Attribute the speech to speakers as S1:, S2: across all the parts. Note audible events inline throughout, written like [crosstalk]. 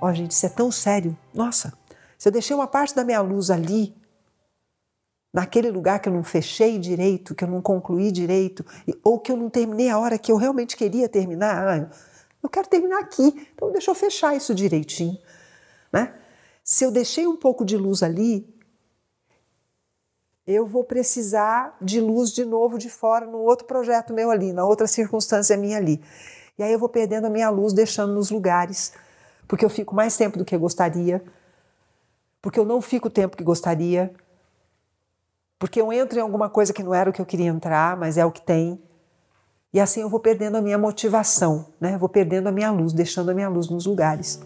S1: Ó, oh, gente, isso é tão sério. Nossa, se eu deixei uma parte da minha luz ali, naquele lugar que eu não fechei direito, que eu não concluí direito, ou que eu não terminei a hora que eu realmente queria terminar, ah, eu quero terminar aqui, então deixa eu fechar isso direitinho, né? Se eu deixei um pouco de luz ali, eu vou precisar de luz de novo de fora no outro projeto meu ali, na outra circunstância minha ali. E aí eu vou perdendo a minha luz, deixando nos lugares, porque eu fico mais tempo do que gostaria, porque eu não fico o tempo que gostaria, porque eu entro em alguma coisa que não era o que eu queria entrar, mas é o que tem. E assim eu vou perdendo a minha motivação, né? Vou perdendo a minha luz, deixando a minha luz nos lugares.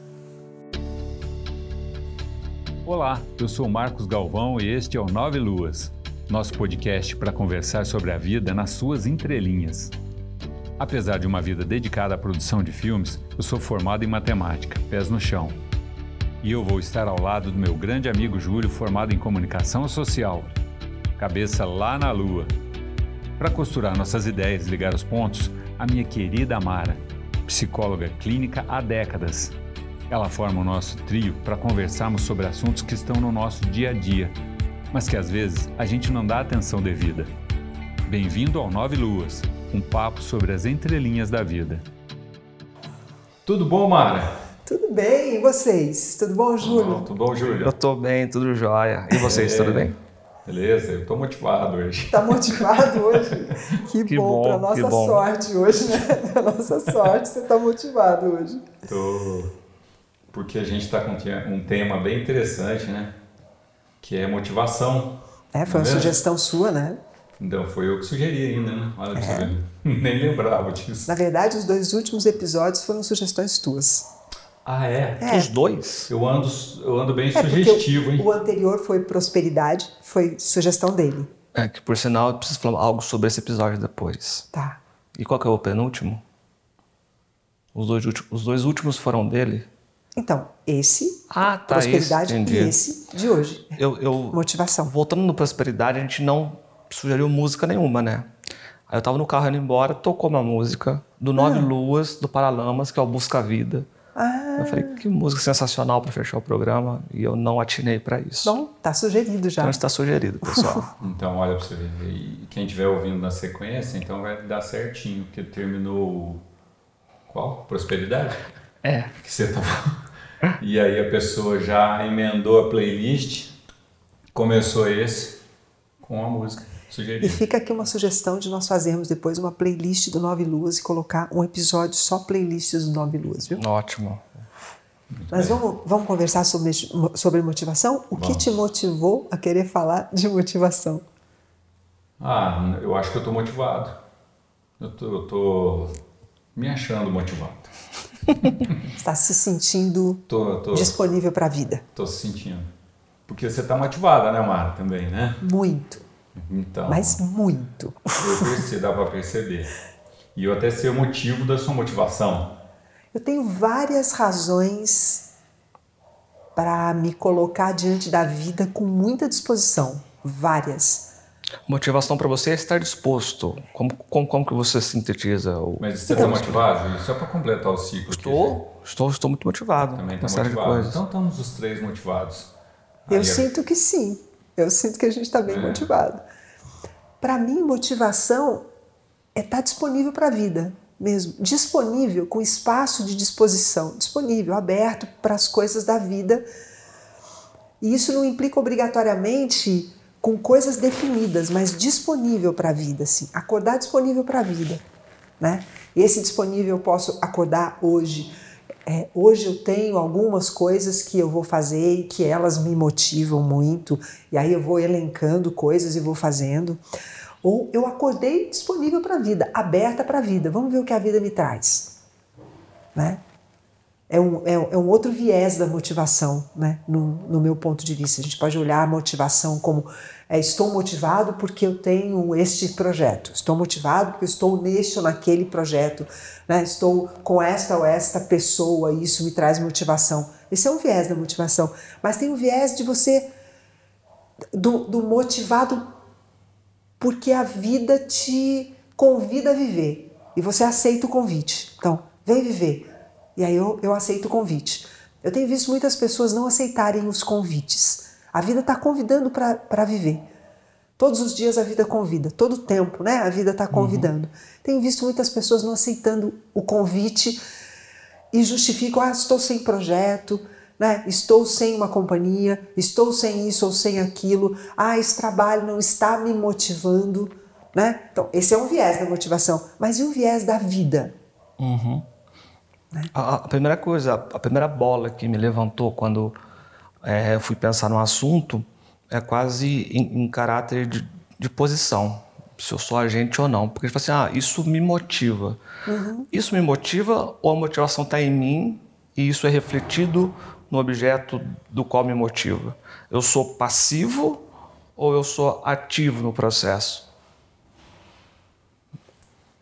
S2: Olá, eu sou Marcos Galvão e este é o Nove Luas, nosso podcast para conversar sobre a vida nas suas entrelinhas. Apesar de uma vida dedicada à produção de filmes, eu sou formado em matemática, pés no chão. E eu vou estar ao lado do meu grande amigo Júlio, formado em comunicação social, cabeça lá na lua. Para costurar nossas ideias e ligar os pontos, a minha querida Amara, psicóloga clínica há décadas ela forma o nosso trio para conversarmos sobre assuntos que estão no nosso dia a dia, mas que às vezes a gente não dá atenção devida. Bem-vindo ao Nove Luas, um papo sobre as entrelinhas da vida. Tudo bom, Mara?
S1: Tudo bem, e vocês? Tudo bom, Júlio?
S2: tudo bom, Júlio?
S3: Eu tô bem, tudo jóia. E vocês, é... tudo bem?
S2: Beleza, eu tô motivado hoje.
S1: Tá motivado hoje? [laughs] Que, que bom, bom pra nossa sorte hoje, né? Pra nossa sorte, você tá motivado hoje.
S2: Tô porque a gente está com um tema bem interessante, né? Que é motivação.
S1: É, foi uma é sugestão sua, né?
S2: Então, foi eu que sugeri ainda, né? Olha é. [laughs] Nem lembrava disso.
S1: Na verdade, os dois últimos episódios foram sugestões tuas.
S2: Ah, é?
S3: é. Os dois?
S2: Eu ando, eu ando bem é, sugestivo, hein?
S1: O anterior foi prosperidade, foi sugestão dele.
S3: É, que por sinal eu preciso falar algo sobre esse episódio depois.
S1: Tá.
S3: E qual que é o penúltimo? Os dois, os dois últimos foram dele?
S1: Então, esse,
S3: ah, tá,
S1: prosperidade,
S3: esse,
S1: e esse de hoje.
S3: Eu, eu,
S1: Motivação.
S3: Voltando no prosperidade, a gente não sugeriu música nenhuma, né? Aí eu tava no carro indo embora, tocou uma música do Nove ah. Luas, do Paralamas, que é o Busca Vida.
S1: Ah.
S3: Eu falei, que música sensacional para fechar o programa, e eu não atinei para isso.
S1: Bom, tá sugerido já.
S3: Então está sugerido, pessoal. [laughs]
S2: então, olha para você ver. E quem estiver ouvindo na sequência, então vai dar certinho, porque terminou qual? Prosperidade?
S3: É.
S2: Que você tava e aí a pessoa já emendou a playlist, começou esse com a música sugerida.
S1: E fica aqui uma sugestão de nós fazermos depois uma playlist do Nove Luas e colocar um episódio só playlists do Nove Luas, viu?
S3: Ótimo.
S1: Mas vamos, vamos conversar sobre, sobre motivação? O vamos. que te motivou a querer falar de motivação?
S2: Ah, eu acho que eu estou motivado. Eu tô me achando motivado.
S1: está [laughs] se sentindo
S2: tô, tô,
S1: disponível para a vida.
S2: Estou se sentindo. Porque você está motivada, né, Mara, também, né?
S1: Muito.
S2: Então.
S1: Mas muito.
S2: Eu percebi, dá para perceber. E eu até sei o motivo da sua motivação.
S1: Eu tenho várias razões para me colocar diante da vida com muita disposição. Várias.
S3: Motivação para você é estar disposto. Como, como, como que você sintetiza? O...
S2: Mas você está motivado? Só para completar o ciclo.
S3: Estou, aqui, estou, estou muito motivado.
S2: Também está motivado. Então estamos os três motivados.
S1: Eu Aí, sinto que sim. Eu sinto que a gente está bem é. motivado. Para mim, motivação é estar tá disponível para a vida mesmo. Disponível, com espaço de disposição. Disponível, aberto para as coisas da vida. E isso não implica obrigatoriamente com coisas definidas, mas disponível para a vida, assim, acordar disponível para a vida, né? Esse disponível eu posso acordar hoje. É, hoje eu tenho algumas coisas que eu vou fazer e que elas me motivam muito, e aí eu vou elencando coisas e vou fazendo. Ou eu acordei disponível para a vida, aberta para a vida. Vamos ver o que a vida me traz, né? É um, é, é um outro viés da motivação, né? No, no, meu ponto de vista. A gente pode olhar a motivação como é, estou motivado porque eu tenho este projeto, estou motivado porque estou neste ou naquele projeto, né? estou com esta ou esta pessoa e isso me traz motivação. Esse é um viés da motivação. Mas tem o viés de você, do, do motivado porque a vida te convida a viver e você aceita o convite. Então, vem viver e aí eu, eu aceito o convite. Eu tenho visto muitas pessoas não aceitarem os convites. A vida está convidando para viver. Todos os dias a vida convida, todo tempo, né? A vida está convidando. Uhum. Tenho visto muitas pessoas não aceitando o convite e justificam: ah, estou sem projeto, né? estou sem uma companhia, estou sem isso ou sem aquilo, ah, esse trabalho não está me motivando. Né? Então, esse é um viés da motivação. Mas e o viés da vida?
S3: Uhum. Né? A, a, primeira coisa, a primeira bola que me levantou quando é, fui pensar no assunto é quase em, em caráter de, de, posição, se eu sou agente ou não. Porque, tipo assim, ah, isso me motiva. Uhum. Isso me motiva ou a motivação está em mim e isso é refletido no objeto do qual me motiva? Eu sou passivo ou eu sou ativo no processo?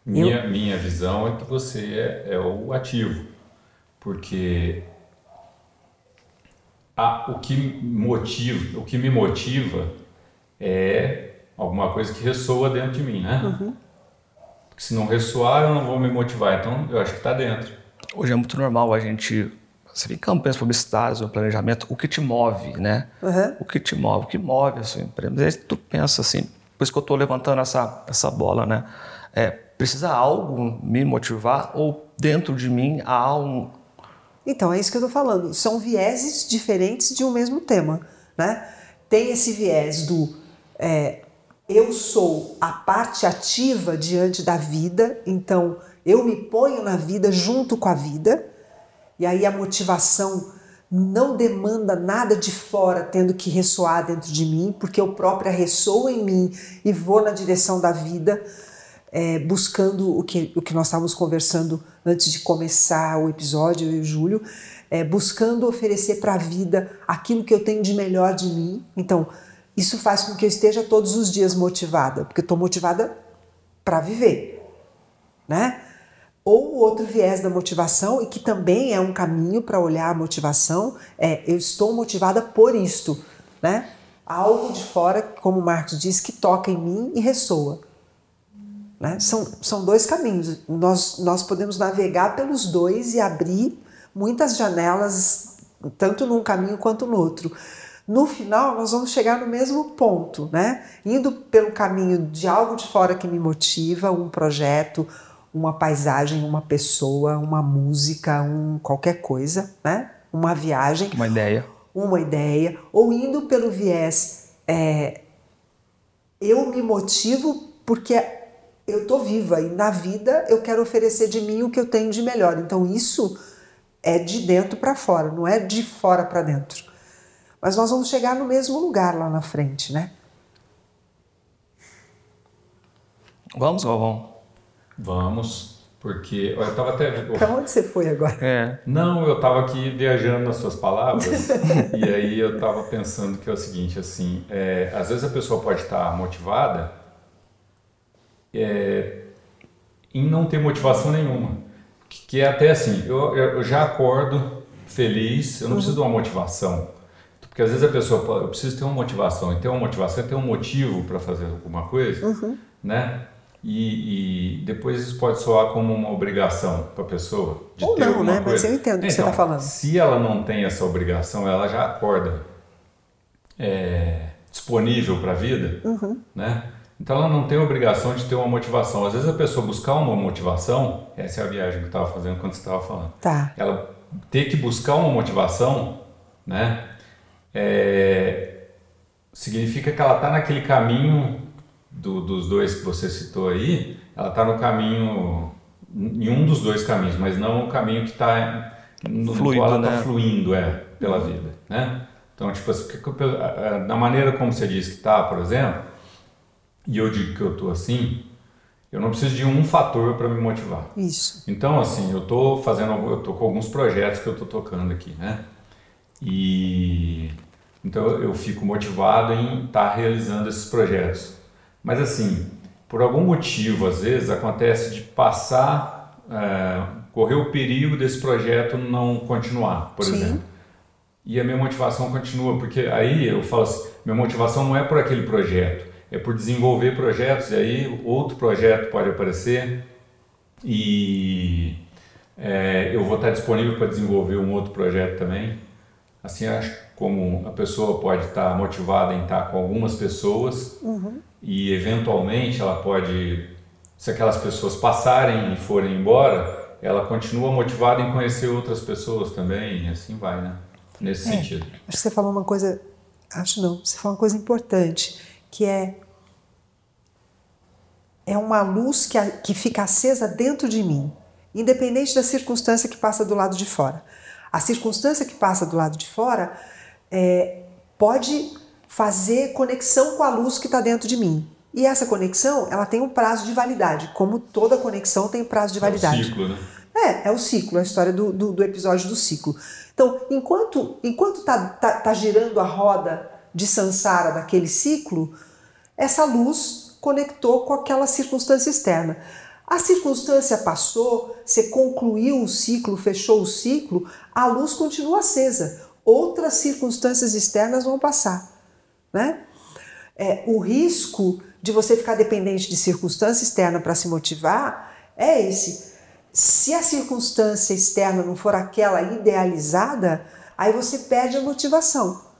S2: Minha, eu... minha visão é que você é, é o ativo, porque a, o que motiva, o que me motiva é alguma coisa que ressoa dentro de mim, né? Uhum. Porque se não ressoar, eu não vou me motivar. Então, eu acho que está dentro.
S3: Hoje é muito normal a gente você vê campanhas publicitárias, o planejamento, o que te move, né? Uhum. O que te move, o que move a sua empresa. Aí tu pensa assim, por isso que eu estou levantando essa, essa bola, né? É, precisa algo me motivar ou dentro de mim há um...
S1: Então, é isso que eu estou falando. São vieses diferentes de um mesmo tema, né? Tem esse viés do é, eu sou a parte ativa diante da vida, então eu me ponho na vida junto com a vida, e aí a motivação não demanda nada de fora tendo que ressoar dentro de mim, porque eu própria ressoo em mim e vou na direção da vida, é, buscando o que, o que nós estávamos conversando antes de começar o episódio, eu e o Júlio, é, buscando oferecer para a vida aquilo que eu tenho de melhor de mim. Então, isso faz com que eu esteja todos os dias motivada, porque eu estou motivada para viver, né? Ou o outro viés da motivação, e que também é um caminho para olhar a motivação, é eu estou motivada por isto, né? Algo de fora, como o Marcos diz, que toca em mim e ressoa. Né? São, são dois caminhos. Nós, nós podemos navegar pelos dois e abrir muitas janelas, tanto num caminho quanto no outro. No final, nós vamos chegar no mesmo ponto, né? Indo pelo caminho de algo de fora que me motiva, um projeto, uma paisagem, uma pessoa, uma música, um qualquer coisa, né? Uma viagem,
S3: uma ideia,
S1: uma ideia, ou indo pelo viés é, eu me motivo porque eu tô viva e na vida eu quero oferecer de mim o que eu tenho de melhor. Então isso é de dentro para fora, não é de fora para dentro. Mas nós vamos chegar no mesmo lugar lá na frente, né?
S3: Vamos, Galvão.
S2: Vamos, porque eu estava até.
S1: Para onde você foi agora?
S2: É. Não, eu estava aqui viajando nas suas palavras [laughs] e aí eu estava pensando que é o seguinte, assim, é, às vezes a pessoa pode estar motivada é, em não ter motivação nenhuma, que é até assim, eu, eu já acordo feliz, eu não preciso de uma motivação. Porque às vezes a pessoa eu preciso ter uma motivação, e ter uma motivação é ter um motivo para fazer alguma coisa, uhum. né? E, e, depois isso pode soar como uma obrigação para a pessoa.
S1: De Ou ter não, né? Coisa. Mas eu entendo o que você está
S2: então,
S1: falando.
S2: Se ela não tem essa obrigação, ela já acorda é, disponível para a vida, uhum. né? Então ela não tem obrigação de ter uma motivação. Às vezes a pessoa buscar uma motivação, essa é a viagem que eu estava fazendo quando você estava falando.
S1: Tá.
S2: Ela ter que buscar uma motivação, né? É, significa que ela está naquele caminho do, dos dois que você citou aí, ela está no caminho, em um dos dois caminhos, mas não o caminho que está no Fluido, qual ela está né? fluindo é, pela vida, né? Então, tipo, na maneira como você diz que está, por exemplo, e eu digo que eu estou assim, eu não preciso de um fator para me motivar.
S1: Isso.
S2: Então, assim, eu estou fazendo, eu estou com alguns projetos que eu estou tocando aqui, né? E então eu fico motivado em estar tá realizando esses projetos. Mas assim, por algum motivo, às vezes acontece de passar, é, correr o perigo desse projeto não continuar, por Sim. exemplo. E a minha motivação continua, porque aí eu falo assim, minha motivação não é por aquele projeto, é por desenvolver projetos, e aí outro projeto pode aparecer e É, eu vou estar disponível para desenvolver um outro projeto também. Assim, acho como a pessoa pode estar motivada em estar com algumas pessoas uhum. e eventualmente ela pode, se aquelas pessoas passarem e forem embora, ela continua motivada em conhecer outras pessoas também e assim vai, né? Nesse é, sentido.
S1: Acho que você falou uma coisa, acho não, você falou uma coisa importante, que é é uma luz que, que fica acesa dentro de mim, independente da circunstância que passa do lado de fora. A circunstância que passa do lado de fora é, pode fazer conexão com a luz que está dentro de mim. E essa conexão, ela tem um prazo de validade, como toda conexão tem prazo de validade. É o
S2: ciclo, né?
S1: É, é o ciclo, a história do, do, do episódio do ciclo. Então, enquanto enquanto tá, tá, tá girando a roda de Sansara daquele ciclo, essa luz conectou com aquela circunstância externa. A circunstância passou, você concluiu o ciclo, fechou o ciclo, a luz continua acesa. Outras circunstâncias externas vão passar. Né? É, o risco de você ficar dependente de circunstância externa para se motivar é esse. Se a circunstância externa não for aquela idealizada, aí você perde a motivação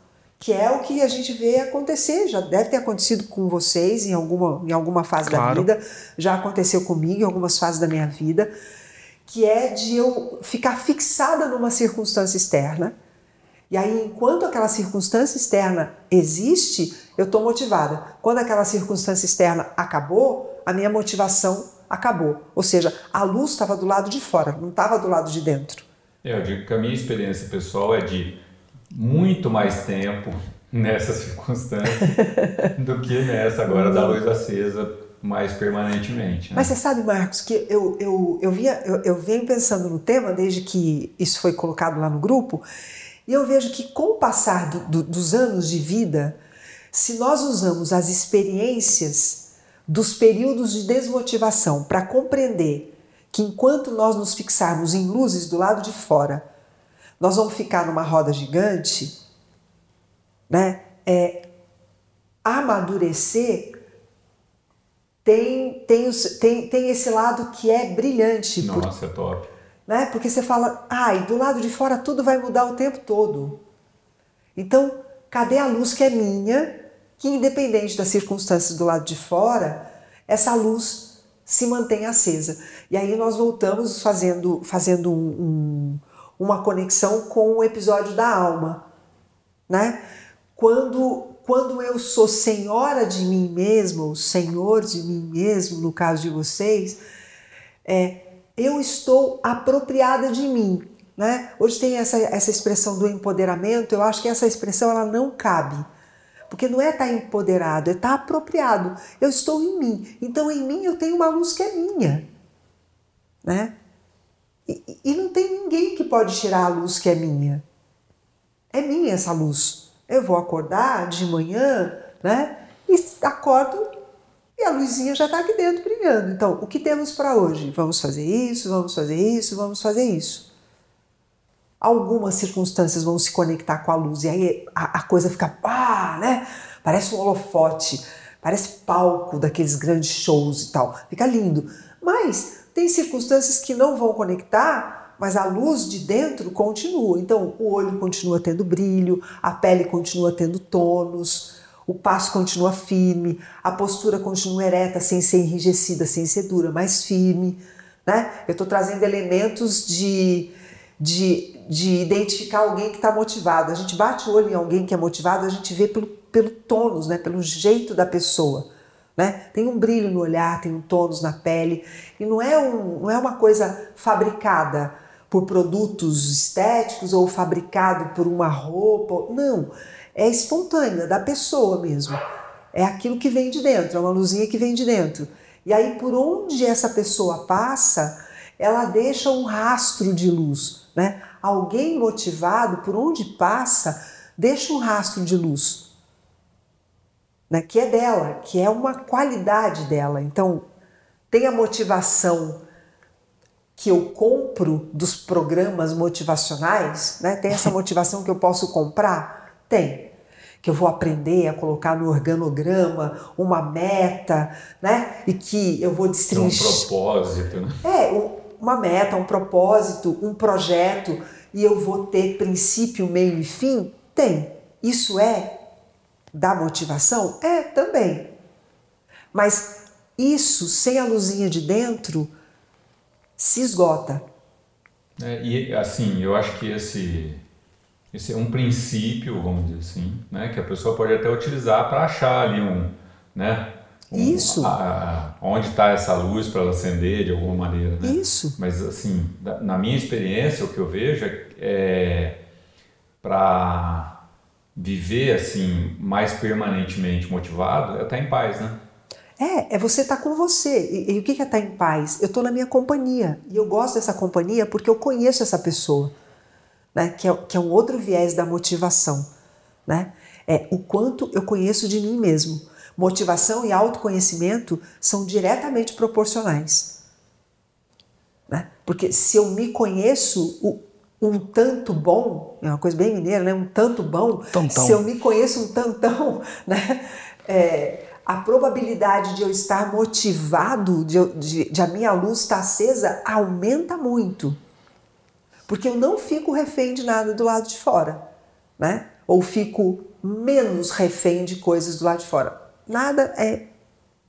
S1: que é o que a gente vê acontecer, já deve ter acontecido com vocês em alguma, em alguma fase claro. da vida, já aconteceu comigo em algumas fases da minha vida, que é de eu ficar fixada numa circunstância externa. E aí, enquanto aquela circunstância externa existe, eu estou motivada. Quando aquela circunstância externa acabou, a minha motivação acabou. Ou seja, a luz estava do lado de fora, não estava do lado de dentro.
S2: É, eu digo que a minha experiência pessoal é de muito mais tempo nessa [laughs] circunstância do que nessa agora da luz acesa mais permanentemente. Né?
S1: Mas você sabe, Marcos, que eu, eu, eu, via, eu, eu venho pensando no tema desde que isso foi colocado lá no grupo, e eu vejo que com o passar do, do, dos anos de vida, se nós usamos as experiências dos períodos de desmotivação para compreender que enquanto nós nos fixarmos em luzes do lado de fora, nós vamos ficar numa roda gigante, né? É, amadurecer tem, tem, tem, tem esse lado que é brilhante.
S2: Nossa, por, é top.
S1: Né? Porque você fala, ai, do lado de fora tudo vai mudar o tempo todo. Então, cadê a luz que é minha, que independente das circunstâncias do lado de fora, essa luz se mantém acesa. E aí nós voltamos fazendo, fazendo um, um uma conexão com o episódio da alma, né? Quando quando eu sou senhora de mim mesmo, senhor de mim mesmo, no caso de vocês, é, eu estou apropriada de mim. Né? Hoje tem essa, essa expressão do empoderamento, eu acho que essa expressão ela não cabe. Porque não é estar tá empoderado, é estar tá apropriado. Eu estou em mim. Então em mim eu tenho uma luz que é minha. Né? E, não tem ninguém que pode tirar a luz que é minha. É minha essa luz. Eu vou acordar de manhã, né? E acordo e a luzinha já está aqui dentro brilhando. Então, o que temos para hoje? Vamos fazer isso, vamos fazer isso, vamos fazer isso. Algumas circunstâncias vão se conectar com a luz e aí a, a coisa fica, pá, né? Parece um holofote, parece palco daqueles grandes shows e tal. Fica lindo. Mas tem circunstâncias que não vão conectar, mas a luz de dentro continua. Então, o olho continua tendo brilho, a pele continua tendo tônus, o passo continua firme, a postura continua ereta, sem ser enrijecida, sem ser dura, mas firme. Né? Eu estou trazendo elementos de, de, de identificar alguém que está motivado. A gente bate o olho em alguém que é motivado, a gente vê pelo, pelo tônus, né? pelo jeito da pessoa. Né? Tem um brilho no olhar, tem um tônus na pele e não é, um, não é uma coisa fabricada por produtos estéticos ou fabricado por uma roupa, não, é espontâneo, é da pessoa mesmo. É aquilo que vem de dentro, é uma luzinha que vem de dentro. E aí por onde essa pessoa passa, ela deixa um rastro de luz, né? Alguém motivado por onde passa, deixa um rastro de luz né, que é dela, que é uma qualidade dela. Então, tem a motivação que eu compro dos programas motivacionais, né? Tem essa [laughs] motivação que eu posso comprar? Tem. Que eu vou aprender a colocar no organograma uma meta, né? E que eu vou destrinchar.
S2: Um propósito, né?
S1: É, uma meta, um propósito, um projeto e eu vou ter princípio, meio e fim? Tem. Isso é da motivação? É também. Mas isso, sem a luzinha de dentro, se esgota.
S2: É, e assim, eu acho que esse, esse é um princípio, vamos dizer assim, né, que a pessoa pode até utilizar para achar ali um, né, um,
S1: Isso.
S2: A, a, onde está essa luz para ela acender de alguma maneira, né?
S1: Isso.
S2: Mas assim, na minha experiência, o que eu vejo é, é para viver assim mais permanentemente motivado, é estar em paz, né?
S1: É, é você estar tá com você. E, e, o que é estar tá em paz? Eu estou na minha companhia. E eu gosto dessa companhia porque eu conheço essa pessoa, né? que, é, que é um outro viés da motivação. Né? É o quanto eu conheço de mim mesmo. Motivação e autoconhecimento são diretamente proporcionais. Né? Porque se eu me conheço um tanto bom, é uma coisa bem mineira, né? um tanto bom,
S3: tantão.
S1: se eu me conheço um tantão, [laughs] né? É, a probabilidade de eu estar motivado, de, de, de, a minha luz estar acesa, aumenta muito. Porque eu não fico refém de nada do lado de fora, né? Ou fico menos refém de coisas do lado de fora. Nada é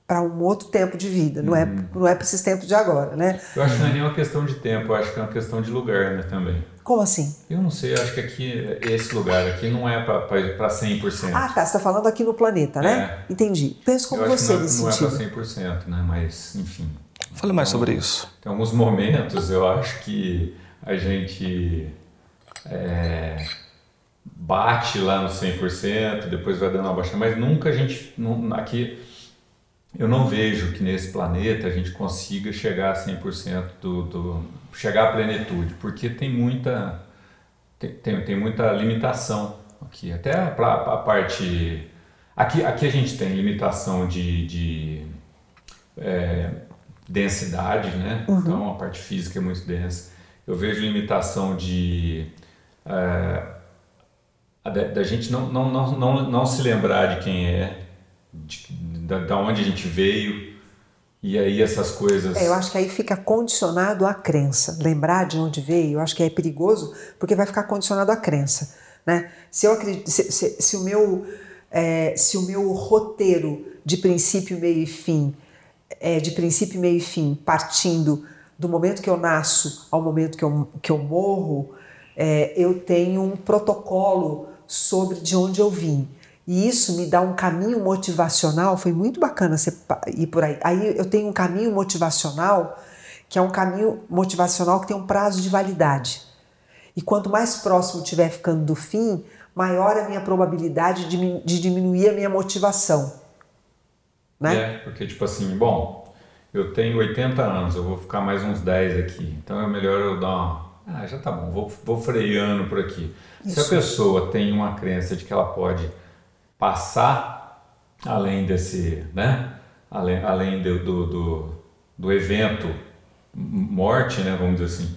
S1: para um outro tempo de vida, não é, uhum. não é para esses tempos de agora, né?
S2: Eu acho que não é nem uma questão de tempo, eu acho que é uma questão de lugar, né, também.
S1: Como assim?
S2: Eu não sei, eu acho que aqui, esse lugar aqui não é para 100%.
S1: Ah, tá, você está falando aqui no planeta, né? É. Entendi. Penso como você
S2: não, é,
S1: nesse
S2: não
S1: sentido.
S2: Não é para 100%, né? Mas, enfim.
S3: Fale mais então, sobre isso.
S2: Tem alguns momentos, eu acho que a gente é, bate lá no 100%, depois vai dando uma baixa, mas nunca a gente, não, aqui eu não vejo que nesse planeta a gente consiga chegar a 100% do, do chegar à plenitude, porque tem muita tem, tem, tem muita limitação aqui, até para a parte aqui aqui a gente tem limitação de, de é, densidade, né? Uhum. Então a parte física é muito densa. Eu vejo limitação de é, da, gente não, não, não, não, não se lembrar de quem é, de, da, da onde a gente veio. E aí essas coisas.
S1: É, eu acho que aí fica condicionado à crença. Lembrar de onde veio, eu acho que é perigoso, porque vai ficar condicionado à crença. Né? Se, eu acredito, se, se, se o meu, é, se o meu roteiro de princípio, meio e fim, é, de princípio, meio e fim, partindo do momento que eu nasço ao momento que eu, que eu morro, é, eu tenho um protocolo sobre de onde eu vim. E isso me dá um caminho motivacional, foi muito bacana você ir por aí. Aí eu tenho um caminho motivacional, que é um caminho motivacional que tem um prazo de validade. E quanto mais próximo estiver ficando do fim, maior a minha probabilidade de, de diminuir a minha motivação. Né?
S2: É, porque tipo assim, bom, eu tenho 80 anos, eu vou ficar mais uns 10 aqui, então é melhor eu dar uma. Ah, já tá bom, vou, vou freando por aqui. Isso. Se a pessoa tem uma crença de que ela pode passar além desse, né? Além, além do, do, do, do evento morte, né? Vamos dizer assim,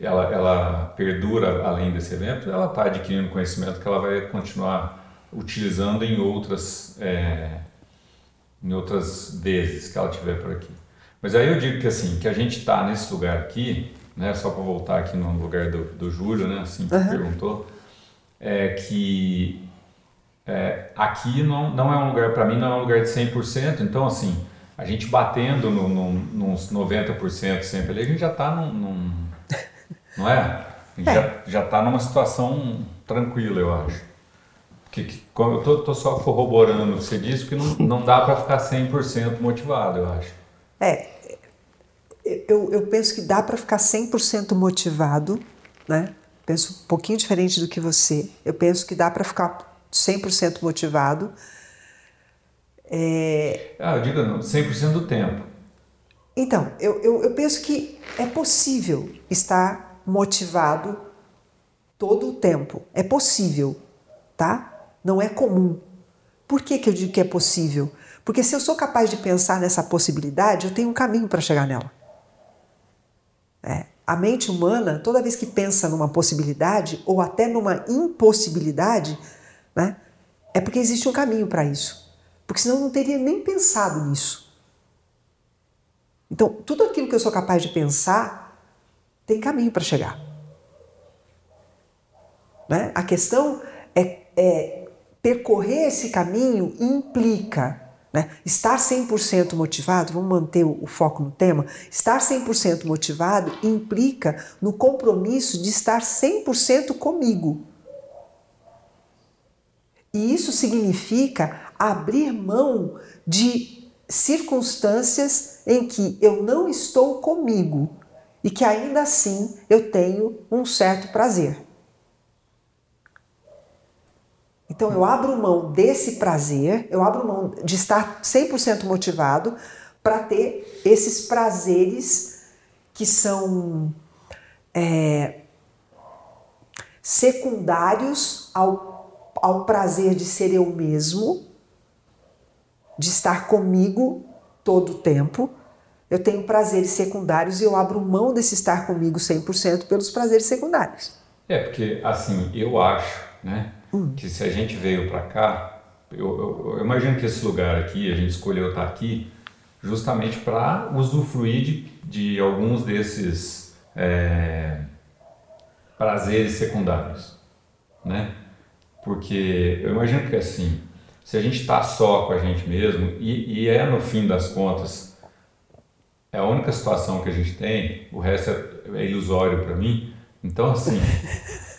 S2: ela, ela perdura além desse evento, ela está adquirindo conhecimento que ela vai continuar utilizando em outras, é, em outras vezes que ela tiver por aqui. Mas aí eu digo que assim, que a gente está nesse lugar aqui, né, só para voltar aqui no lugar do, do Júlio, né, assim que uhum. perguntou, é que é, aqui não, não é um lugar, para mim, não é um lugar de 100%, então, assim, a gente batendo no, no, nos 90% sempre ali, a gente já está num, num, [laughs] Não é? A gente é. já está numa situação tranquila, eu acho. Que, que, eu tô, tô, só corroborando o que você disse, que não, não dá para ficar 100% motivado, eu acho.
S1: É, eu, eu penso que dá para ficar 100% motivado, né? Penso um pouquinho diferente do que você. Eu penso que dá para ficar 100% motivado.
S2: É... Ah, eu digo não, 100% do tempo.
S1: Então, eu, eu, eu penso que é possível estar motivado todo o tempo. É possível, tá? Não é comum. Por que, que eu digo que é possível? Porque se eu sou capaz de pensar nessa possibilidade, eu tenho um caminho para chegar nela. É, a mente humana, toda vez que pensa numa possibilidade ou até numa impossibilidade, né? É porque existe um caminho para isso. Porque senão eu não teria nem pensado nisso. Então, tudo aquilo que eu sou capaz de pensar tem caminho para chegar. Né? A questão é, é percorrer esse caminho implica né? Estar 100% motivado, vamos manter o foco no tema, estar 100% motivado implica no compromisso de estar 100% comigo. E isso significa abrir mão de circunstâncias em que eu não estou comigo e que ainda assim eu tenho um certo prazer. Então eu abro mão desse prazer, eu abro mão de estar 100% motivado para ter esses prazeres que são é, secundários ao, ao prazer de ser eu mesmo, de estar comigo todo o tempo. Eu tenho prazeres secundários e eu abro mão desse estar comigo 100% pelos prazeres secundários.
S2: É, porque assim, eu acho, né? Hum. Que se a gente veio para cá, eu, eu, eu, imagino que esse lugar aqui, a gente escolheu estar aqui justamente para usufruir de, de alguns desses é, prazeres secundários, né? Porque eu imagino que assim, se a gente está só com a gente mesmo e, e, é no fim das contas é a única situação que a gente tem, o resto é, é ilusório para mim. Então assim,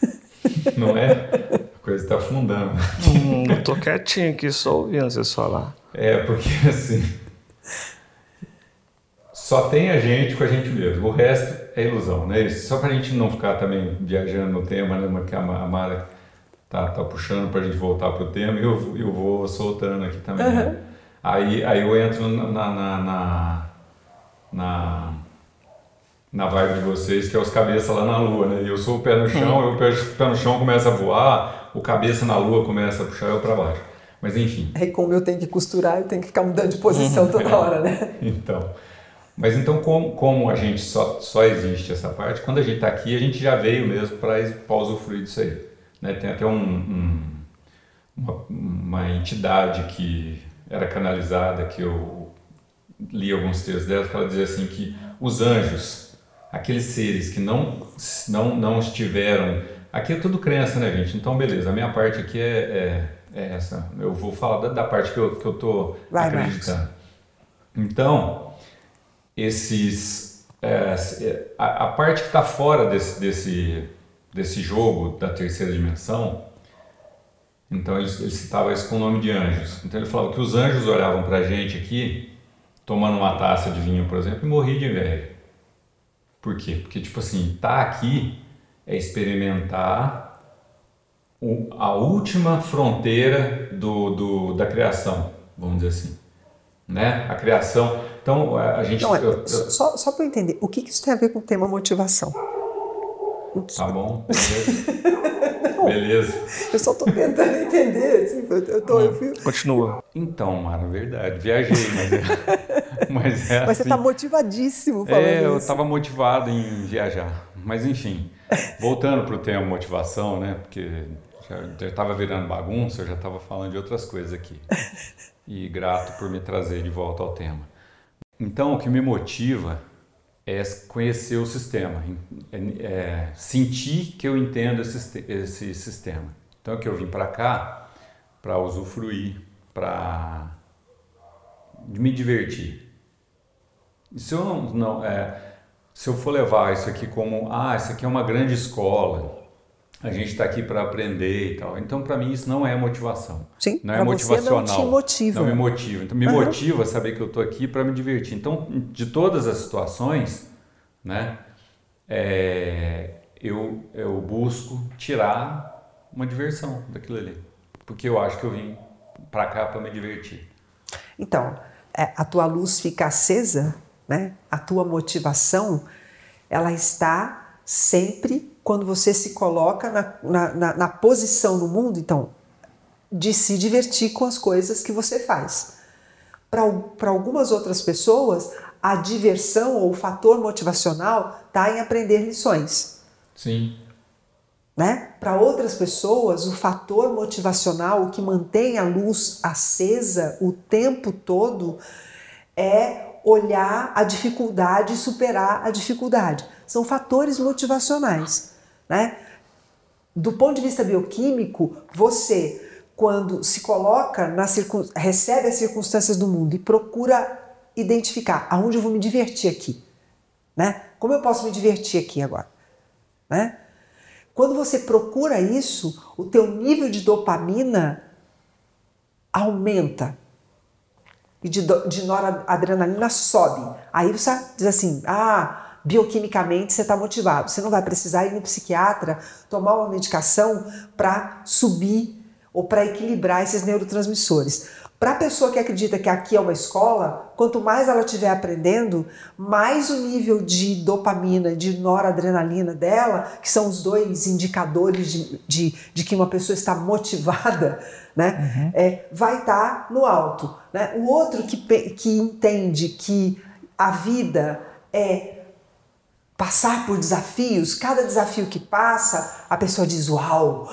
S2: [laughs] não é coisa está afundando.
S3: Hum, eu tô quietinho aqui, só ouvindo vocês falar.
S2: É, porque assim. Só tem a gente com a gente mesmo, o resto é ilusão, né? Só para a gente não ficar também viajando no tema, né? Que a Mara tá, tá puxando para a gente voltar pro tema e eu, eu vou soltando aqui também. Uhum. Né? Aí, aí eu entro na, na, na, na na vibe de vocês, que é os cabeças lá na lua, né? Eu sou o pé no chão, eu o pé no chão começa a voar, o cabeça na lua começa a puxar eu para baixo. Mas enfim.
S1: Aí como eu tenho que costurar, eu tenho que ficar mudando de posição toda [laughs] hora, né?
S2: então. Mas então como, como a gente só, só existe essa parte, quando a gente está aqui, a gente já veio mesmo para usufruir disso aí. Né? Tem até um, um, uma, uma entidade que era canalizada, que eu li alguns textos dela, que ela dizia assim que os anjos, aqueles seres que não, não, não estiveram Aqui é tudo crença, né, gente? Então, beleza. A minha parte aqui é, é, é essa. Eu vou falar da, da, parte que eu, que eu tô Vai, acreditando. Marcos. Então, esses... É, é a, a, parte que está fora desse, desse, desse jogo da terceira dimensão, então ele, ele citava isso com o nome de anjos. Então ele falava que os anjos olhavam para a gente aqui, tomando uma taça de vinho, por exemplo, e morriam de inveja. Por quê? Porque, tipo assim, tá aqui é experimentar o, a última fronteira do, do, da criação, vamos dizer assim. Né? A criação. Então, a gente.
S1: Não, eu, eu, só só para eu entender, o que, que isso tem a ver com o tema motivação?
S2: Tá bom, [laughs] beleza. beleza.
S1: Eu só estou tentando entender. Assim, eu tô, eu fui...
S3: Continua.
S2: Então, Mara, verdade. Viajei, mas é, [laughs] mas é
S1: Mas
S2: assim.
S1: você está motivadíssimo falando
S2: É, eu
S1: estava
S2: motivado em viajar. Mas enfim. Voltando para o tema motivação, né? Porque já estava virando bagunça, eu já estava falando de outras coisas aqui. [laughs] E grato por me trazer de volta ao tema. Então, o que me motiva é conhecer o sistema, é, é sentir que eu entendo esse, esse sistema. Então, que eu vim para cá para usufruir, para me divertir. E se eu não, não é, se eu for levar isso aqui como, ah, isso aqui é uma grande escola, a gente está aqui para aprender e tal. Então, para mim, isso não é motivação.
S1: Sim,
S2: não é motivacional.
S1: Você não te motiva.
S2: Não me motiva. Então, me uhum. motiva saber que eu estou aqui para me divertir. Então, de todas as situações, né, é, eu, eu busco tirar uma diversão daquilo ali. Porque eu acho que eu vim para cá para me divertir.
S1: Então, é, a tua luz fica acesa né? A tua motivação, ela está sempre quando você se coloca na, na, na, na posição no mundo, então, de se divertir com as coisas que você faz. Para algumas outras pessoas, a diversão ou o fator motivacional está em aprender lições.
S2: Sim.
S1: Né? Para outras pessoas, o fator motivacional, o que mantém a luz acesa o tempo todo, é olhar a dificuldade e superar a dificuldade. São fatores motivacionais. Né? Do ponto de vista bioquímico, você, quando se coloca, na recebe as circunstâncias do mundo e procura identificar aonde eu vou me divertir aqui. Né? Como eu posso me divertir aqui agora? Né? Quando você procura isso, o teu nível de dopamina aumenta e de, de noradrenalina sobe. Aí você diz assim, ah, bioquimicamente você está motivado. Você não vai precisar ir no psiquiatra tomar uma medicação para subir ou para equilibrar esses neurotransmissores. Para a pessoa que acredita que aqui é uma escola, quanto mais ela estiver aprendendo, mais o nível de dopamina, de noradrenalina dela, que são os dois indicadores de, de, de que uma pessoa está motivada, [laughs] né, uhum. é, vai estar tá no alto. Né? O outro que, que entende que a vida é passar por desafios, cada desafio que passa, a pessoa diz: Uau!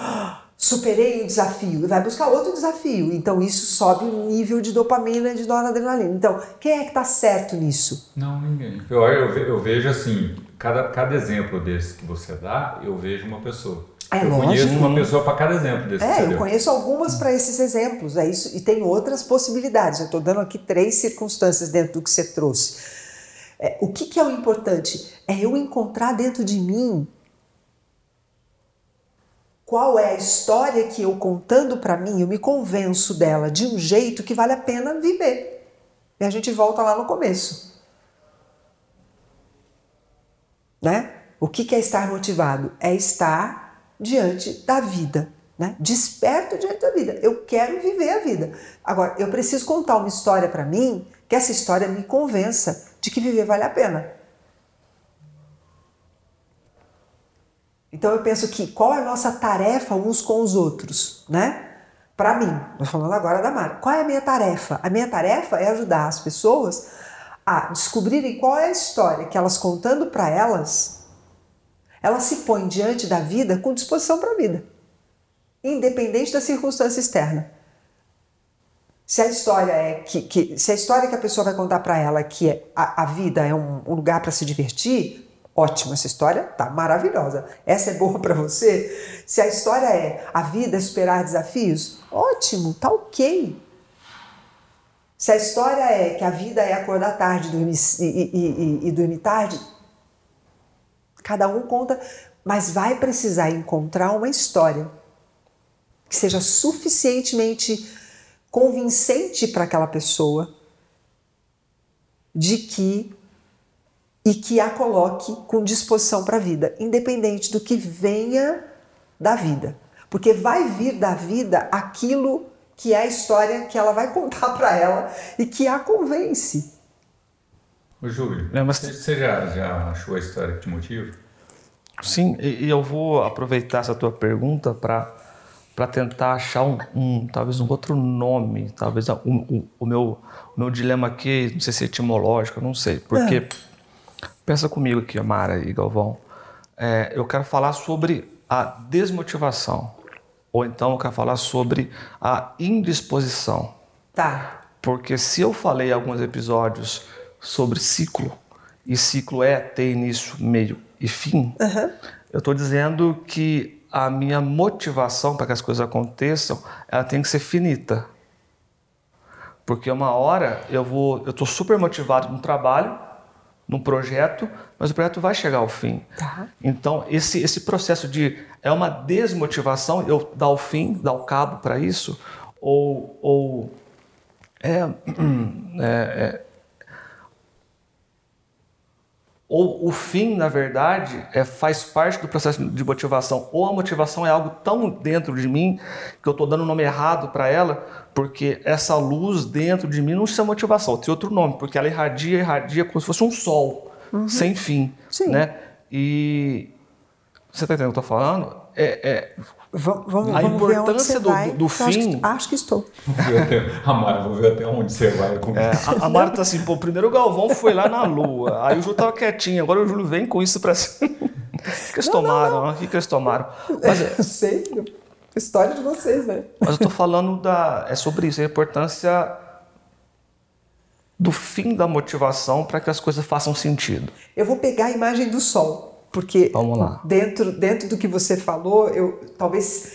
S1: superei o desafio e vai buscar outro desafio. Então isso sobe o nível de dopamina e de noradrenalina. Então, quem é que está certo nisso?
S2: Não, ninguém. Eu, eu, vejo assim, cada, cada exemplo desse que você dá, eu vejo uma pessoa.
S1: É,
S2: eu
S1: lógico.
S2: conheço uma pessoa para cada exemplo desse.
S1: É, eu conheço algumas para esses exemplos. É isso, e tem outras possibilidades. Eu estou dando aqui três circunstâncias dentro do que você trouxe. É, o que, que é o importante? É eu encontrar dentro de mim qual é a história que eu contando para mim, eu me convenço dela de um jeito que vale a pena viver. E a gente volta lá no começo. Né? O que é estar motivado? É estar diante da vida, né? desperto diante da vida. Eu quero viver a vida. Agora, eu preciso contar uma história para mim que essa história me convença de que viver vale a pena. Então eu penso que qual é a nossa tarefa uns com os outros, né? Para mim, nós falando agora da Mara. Qual é a minha tarefa? A minha tarefa é ajudar as pessoas a descobrirem qual é a história que elas contando para elas, elas se põem diante da vida com disposição para a vida, independente da circunstância externa. Se a história é que, que se a história que a pessoa vai contar para ela que é, a, a vida é um, um lugar para se divertir, Ótima essa história, tá maravilhosa. Essa é boa [laughs] para você? Se a história é a vida superar desafios, ótimo, tá ok. Se a história é que a vida é acordar tarde dormir, e, e, e, e dormir tarde, cada um conta, mas vai precisar encontrar uma história que seja suficientemente convincente para aquela pessoa de que e que a coloque com disposição para a vida, independente do que venha da vida. Porque vai vir da vida aquilo que é a história que ela vai [laughs] contar para ela e que a convence.
S2: Ô Júlio, é, mas... você já, já achou a história que te motiva?
S3: Sim, e eu vou aproveitar essa tua pergunta para para tentar achar um, um, talvez um outro nome, talvez um, um, o meu o meu dilema aqui, não sei se é etimológico, não sei, porque é Pensa comigo aqui, Amara e Galvão. É, eu quero falar sobre a desmotivação. Ou então eu quero falar sobre a indisposição.
S1: Tá.
S3: Porque se eu falei alguns episódios sobre ciclo, e ciclo é ter início, meio e fim, uhum. eu estou dizendo que a minha motivação para que as coisas aconteçam, ela tem que ser finita. Porque uma hora eu vou, eu estou super motivado no trabalho, num projeto, mas o projeto vai chegar ao fim. Tá. Então, esse, esse processo de. É uma desmotivação eu dar o fim, dar o cabo para isso, ou. ou é, [clears throat] é, é, ou o fim, na verdade, é, faz parte do processo de motivação, ou a motivação é algo tão dentro de mim que eu estou dando o um nome errado para ela, porque essa luz dentro de mim não chama motivação, tem outro nome, porque ela irradia, irradia como se fosse um sol, uhum. sem fim. Sim. Né? E você está entendendo o que eu estou falando? É, é,
S1: Vamos, vamos, a importância do,
S3: do, do fim.
S1: Acho que, acho que estou.
S2: a Mara, vou ver até onde você vai. Com...
S3: É, a, a Mara tá assim, pô, primeiro o Galvão foi lá na Lua, aí o Júlio tava quietinho, agora o Júlio vem com isso para cima. [laughs] O que eles tomaram? Não. O que eles tomaram?
S1: Mas, é, eu [laughs] sei, história de vocês, né?
S3: Mas eu tô falando da. É sobre isso, a importância do fim da motivação para que as coisas façam sentido.
S1: Eu vou pegar a imagem do sol, porque
S3: Vamos lá.
S1: dentro dentro do que você falou, eu talvez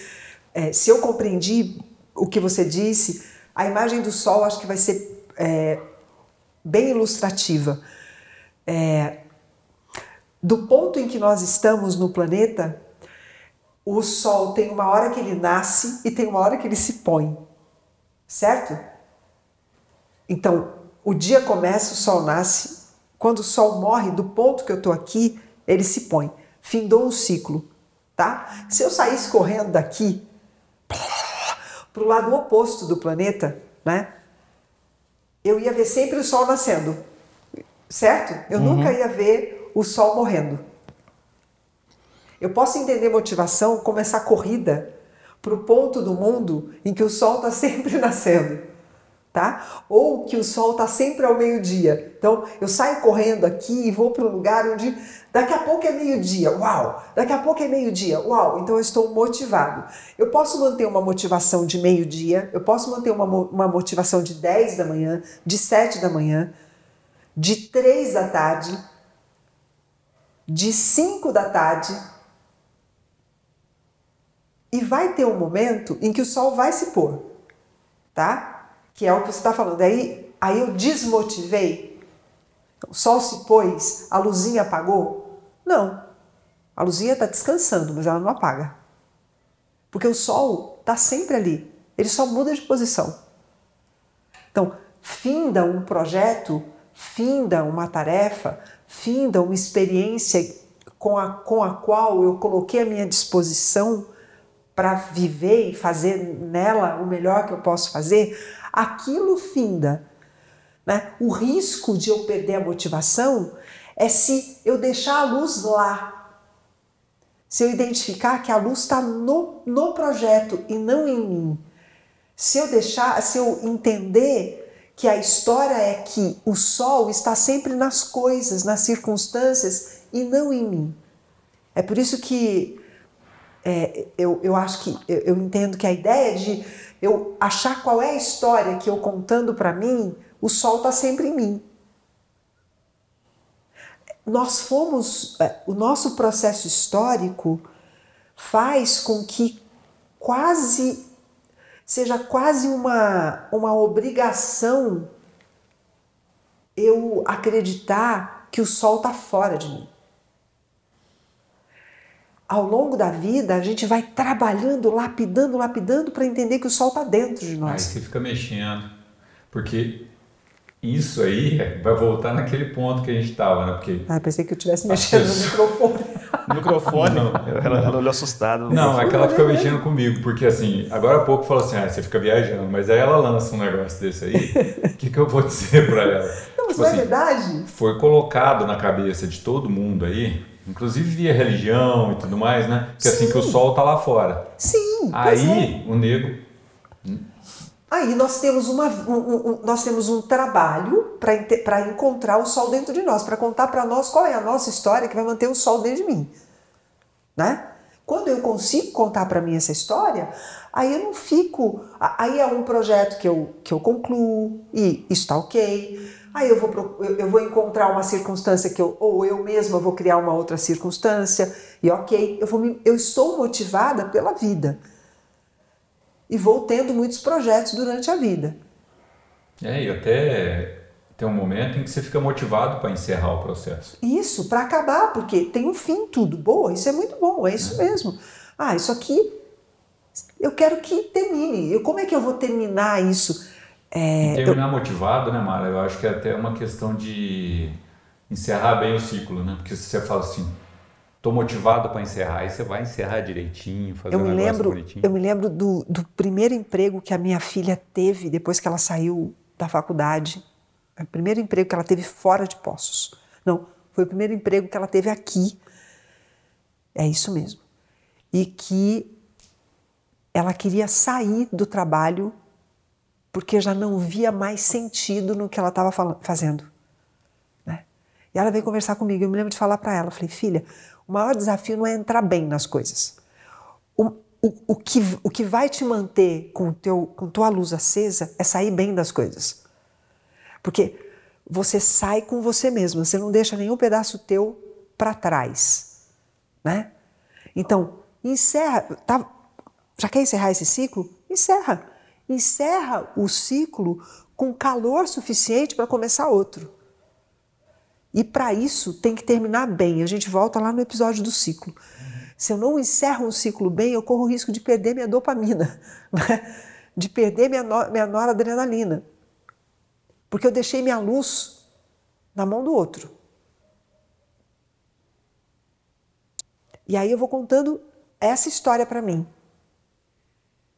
S1: é, se eu compreendi o que você disse, a imagem do sol acho que vai ser é, bem ilustrativa. É, do ponto em que nós estamos no planeta, o sol tem uma hora que ele nasce e tem uma hora que ele se põe, certo? Então, o dia começa, o sol nasce. Quando o sol morre, do ponto que eu estou aqui, ele se põe. Findou um ciclo, tá? Se eu saísse correndo daqui para o lado oposto do planeta, né? Eu ia ver sempre o sol nascendo, certo? Eu uhum. nunca ia ver o sol morrendo. Eu posso entender motivação como essa corrida para o ponto do mundo em que o sol está [laughs] sempre nascendo tá? Ou que o sol está sempre ao meio-dia. Então eu saio correndo aqui e vou para um lugar onde daqui a pouco é meio-dia, uau! Daqui a pouco é meio-dia, uau! Então eu estou motivado. Eu posso manter uma motivação de meio-dia, eu posso manter uma, uma motivação de 10 da manhã, de 7 da manhã, de 3 da tarde, de 5 da tarde. E vai ter um momento em que o sol vai se pôr, tá? Que é o que você está falando. Aí, aí eu desmotivei. O sol se pôs, a luzinha apagou? Não. A luzinha está descansando, mas ela não apaga. Porque o sol está sempre ali. Ele só muda de posição. Então, finda um projeto, finda uma tarefa, finda uma experiência com a, com a qual eu coloquei a minha disposição para viver e fazer nela o melhor que eu posso fazer, aquilo finda. Né? O risco de eu perder a motivação é se eu deixar a luz lá. Se eu identificar que a luz está no, no projeto e não em mim. Se eu deixar, se eu entender que a história é que o sol está sempre nas coisas, nas circunstâncias e não em mim. É por isso que é, eu, eu acho que eu, eu entendo que a ideia de eu achar qual é a história que eu contando para mim, o sol está sempre em mim. Nós fomos, é, o nosso processo histórico faz com que quase seja quase uma, uma obrigação eu acreditar que o sol está fora de mim ao longo da vida, a gente vai trabalhando, lapidando, lapidando para entender que o sol está dentro de nós.
S2: Aí você fica mexendo, porque isso aí vai voltar naquele ponto que a gente estava, né? Porque
S1: ah, pensei que eu estivesse mexendo no microfone.
S3: no [laughs] microfone? Não. Ela, ela olhou assustada.
S2: Não, é que ela fica mexendo comigo, porque assim, agora há pouco falou assim, ah, você fica viajando, mas aí ela lança um negócio desse aí, [laughs] o que, que eu vou dizer para ela?
S1: Não, mas tipo não é assim, verdade?
S2: Foi colocado na cabeça de todo mundo aí Inclusive via religião e tudo mais, né? Que assim que o sol tá lá fora.
S1: Sim.
S2: Aí é. o negro.
S1: Aí nós temos, uma, um, um, nós temos um trabalho para encontrar o sol dentro de nós, para contar para nós qual é a nossa história que vai manter o sol dentro de mim. Né? Quando eu consigo contar para mim essa história, aí eu não fico. Aí é um projeto que eu, que eu concluo e está ok. Aí eu vou, eu vou encontrar uma circunstância que eu, ou eu mesma vou criar uma outra circunstância, e ok, eu, vou me, eu estou motivada pela vida. E vou tendo muitos projetos durante a vida.
S2: É, e até tem um momento em que você fica motivado para encerrar o processo.
S1: Isso, para acabar, porque tem um fim tudo. Boa, isso é muito bom, é isso é. mesmo. Ah, isso aqui eu quero que termine. Eu, como é que eu vou terminar isso?
S2: É, terminar eu... motivado, né, Mara? Eu acho que é até uma questão de encerrar bem o ciclo, né? Porque se você fala assim, tô motivado para encerrar, aí você vai encerrar direitinho, fazer eu um negócio
S1: lembro,
S2: bonitinho.
S1: Eu me lembro do, do primeiro emprego que a minha filha teve depois que ela saiu da faculdade. O primeiro emprego que ela teve fora de Poços. Não, foi o primeiro emprego que ela teve aqui. É isso mesmo. E que ela queria sair do trabalho porque já não via mais sentido no que ela estava fazendo. Né? E ela veio conversar comigo. Eu me lembro de falar para ela: falei, filha, o maior desafio não é entrar bem nas coisas. O, o, o, que, o que vai te manter com, teu, com tua luz acesa é sair bem das coisas. Porque você sai com você mesmo, você não deixa nenhum pedaço teu para trás, né? Então, encerra, tá, já quer encerrar esse ciclo? Encerra. Encerra o ciclo com calor suficiente para começar outro. E para isso tem que terminar bem. A gente volta lá no episódio do ciclo. Se eu não encerro um ciclo bem, eu corro o risco de perder minha dopamina, [laughs] né? de perder minha, no, minha noradrenalina. Porque eu deixei minha luz na mão do outro. E aí eu vou contando essa história para mim.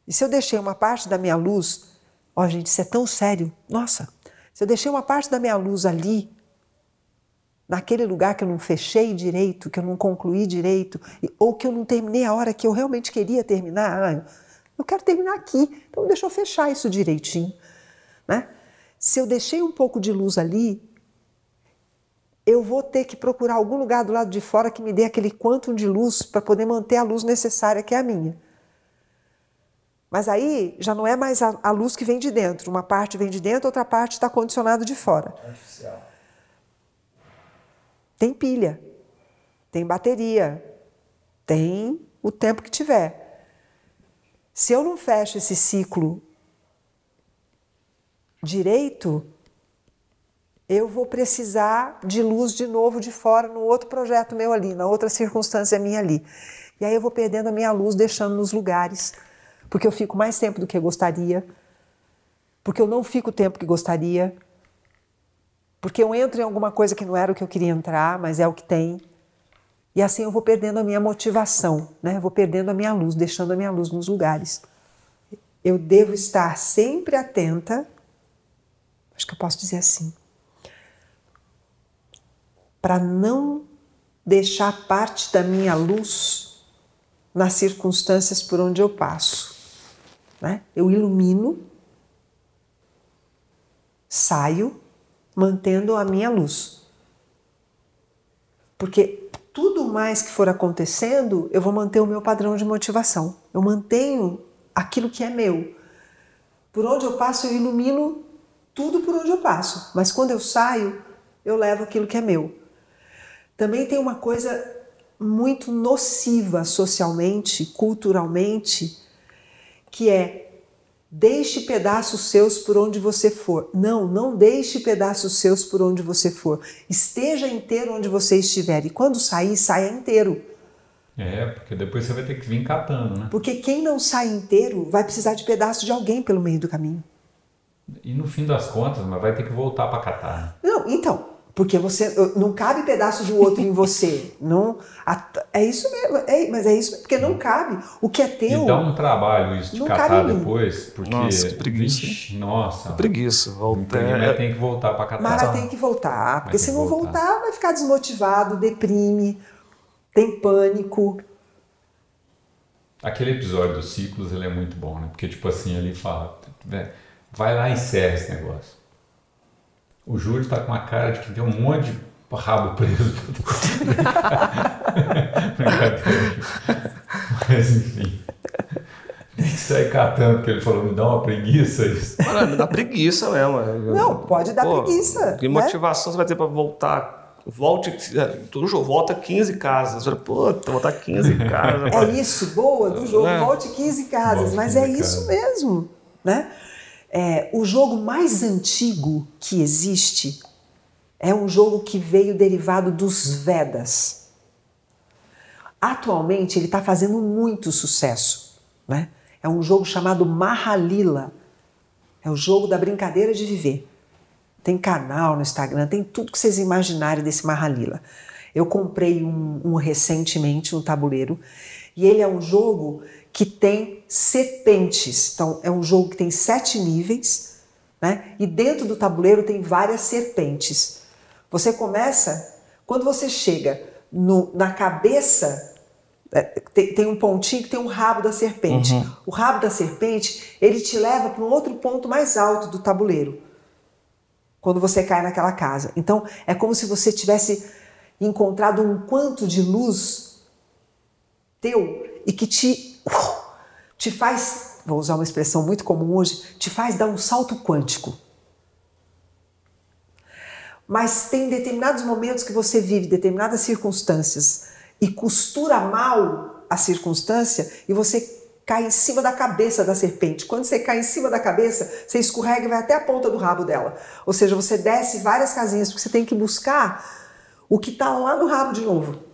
S1: E se eu deixei uma parte da minha luz, ó gente, isso é tão sério. Nossa, se eu deixei uma parte da minha luz ali, naquele lugar que eu não fechei direito, que eu não concluí direito, ou que eu não terminei a hora que eu realmente queria terminar, ah, eu quero terminar aqui, então deixa eu fechar isso direitinho, né? Se eu deixei um pouco de luz ali, eu vou ter que procurar algum lugar do lado de fora que me dê aquele quantum de luz para poder manter a luz necessária que é a minha. Mas aí já não é mais a, a, luz que vem de dentro. Uma parte vem de dentro, outra parte está condicionada de fora. Artificial. Tem pilha, tem bateria, tem o tempo que tiver. Se eu não fecho esse ciclo direito, eu vou precisar de luz de novo de fora no outro projeto meu ali, na outra circunstância minha ali. E aí eu vou perdendo a minha luz, deixando nos lugares porque eu fico mais tempo do que eu gostaria, porque eu não fico o tempo que gostaria, porque eu entro em alguma coisa que não era o que eu queria entrar, mas é o que tem. E assim eu vou perdendo a minha motivação, né? vou perdendo a minha luz, deixando a minha luz nos lugares. Eu devo estar sempre atenta, acho que eu posso dizer assim, para não deixar parte da minha luz nas circunstâncias por onde eu passo. Né? Eu ilumino, saio, mantendo a minha luz. Porque tudo mais que for acontecendo, eu vou manter o meu padrão de motivação. Eu mantenho aquilo que é meu. Por onde eu passo, eu ilumino tudo por onde eu passo. Mas quando eu saio, eu levo aquilo que é meu. Também tem uma coisa muito nociva socialmente, culturalmente, que é deixe pedaços seus por onde você for. Não, não deixe pedaços seus por onde você for. Esteja inteiro onde você estiver. E quando sair, saia inteiro.
S2: É, porque depois você vai ter que vir catando, né?
S1: Porque quem não sai inteiro vai precisar de pedaço de alguém pelo meio do caminho.
S2: E no fim das contas, mas vai ter que voltar para catar.
S1: Não, então, porque você não cabe pedaço do outro em você. [laughs] Não, é isso mesmo, é, mas é isso porque não cabe. O que é teu.
S2: E dá um trabalho isso de catar depois, porque.
S3: Nossa, que preguiça. Vixe,
S2: nossa. Que
S3: preguiça.
S2: Volta. Mas tem que voltar para catar.
S1: Mara tem que voltar, porque se não voltar. voltar, vai ficar desmotivado, deprime, tem pânico.
S2: Aquele episódio dos ciclos ele é muito bom, né? Porque, tipo assim, ele fala: vai lá e encerra esse negócio. O Júlio está com uma cara de que tem um monte de rabo preso. [laughs] Brincadeira. Mas enfim. Tem que sair catando, porque ele falou, me dá uma preguiça isso.
S3: Mano, me dá preguiça mesmo.
S1: Não, pode dar Pô, preguiça.
S3: Que né? motivação você vai ter para voltar? Volte, todo jogo, volta 15 casas. Pô, vou voltar 15 [laughs] casas.
S1: É isso, boa, do jogo, é. volte 15 casas. Volte mas 15 é casas. isso mesmo, né? É, o jogo mais antigo que existe é um jogo que veio derivado dos Vedas. Atualmente ele está fazendo muito sucesso. Né? É um jogo chamado Mahalila. É o jogo da brincadeira de viver. Tem canal no Instagram, tem tudo que vocês imaginarem desse Mahalila. Eu comprei um, um recentemente, um tabuleiro, e ele é um jogo que tem serpentes. Então, é um jogo que tem sete níveis, né? E dentro do tabuleiro tem várias serpentes. Você começa, quando você chega no, na cabeça, é, tem, tem, um pontinho que tem um rabo da serpente. Uhum. O rabo da serpente, ele te leva para um outro ponto mais alto do tabuleiro. Quando você cai naquela casa. Então, é como se você tivesse encontrado um quanto de luz teu e que te te faz, vou usar uma expressão muito comum hoje, te faz dar um salto quântico. Mas tem determinados momentos que você vive determinadas circunstâncias e costura mal a circunstância e você cai em cima da cabeça da serpente. Quando você cai em cima da cabeça, você escorrega e vai até a ponta do rabo dela. Ou seja, você desce várias casinhas porque você tem que buscar o que está lá no rabo de novo.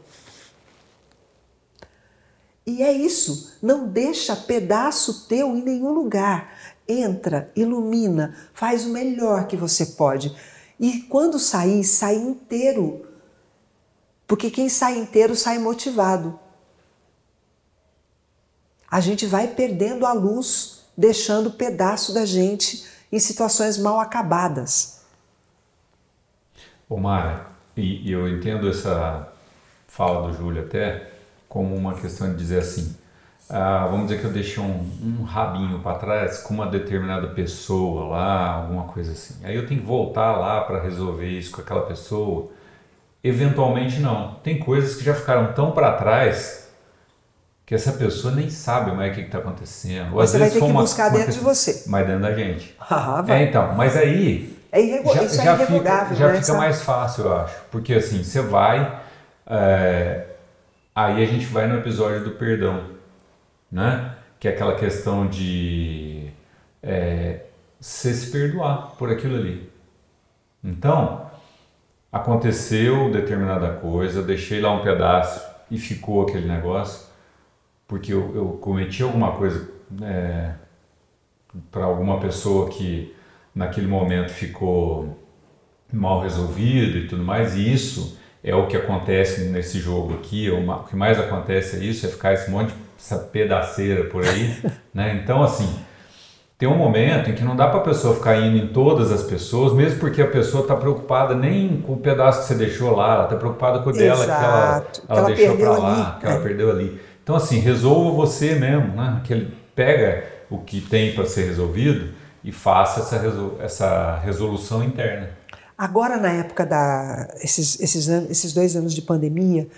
S1: E é isso. Não deixa pedaço teu em nenhum lugar. Entra, ilumina, faz o melhor que você pode. E quando sair, sai inteiro. Porque quem sai inteiro sai motivado. A gente vai perdendo a luz, deixando pedaço da gente em situações mal acabadas.
S2: E, e eu entendo essa fala do Júlio até, como uma questão de dizer assim, ah, vamos dizer que eu deixei um, um rabinho para trás com uma determinada pessoa lá, alguma coisa assim. Aí eu tenho que voltar lá para resolver isso com aquela pessoa. Eventualmente não. Tem coisas que já ficaram tão para trás que essa pessoa nem sabe mais o que está acontecendo.
S1: Ou, você vai ter que uma, buscar uma dentro de você.
S2: Mas dentro da gente.
S1: Ah, vai.
S2: É, então, mas aí
S1: é irrego... já, isso é já
S2: fica, já
S1: né?
S2: fica mais fácil, eu acho. Porque assim, você vai. É, Aí a gente vai no episódio do perdão, né? Que é aquela questão de é, você se perdoar por aquilo ali. Então, aconteceu determinada coisa, deixei lá um pedaço e ficou aquele negócio, porque eu, eu cometi alguma coisa é, para alguma pessoa que naquele momento ficou mal resolvido e tudo mais, e isso é o que acontece nesse jogo aqui, o que mais acontece é isso, é ficar esse monte de pedaceira por aí, [laughs] né? Então, assim, tem um momento em que não dá para a pessoa ficar indo em todas as pessoas, mesmo porque a pessoa está preocupada nem com o pedaço que você deixou lá, ela está preocupada com o dela que ela,
S1: que
S2: ela,
S1: ela
S2: deixou
S1: para
S2: lá, que ela perdeu ali. Então, assim, resolva você mesmo, né? Que ele pega o que tem para ser resolvido e faça essa, essa resolução interna.
S1: Agora, na época da. Esses, esses, esses dois anos de pandemia,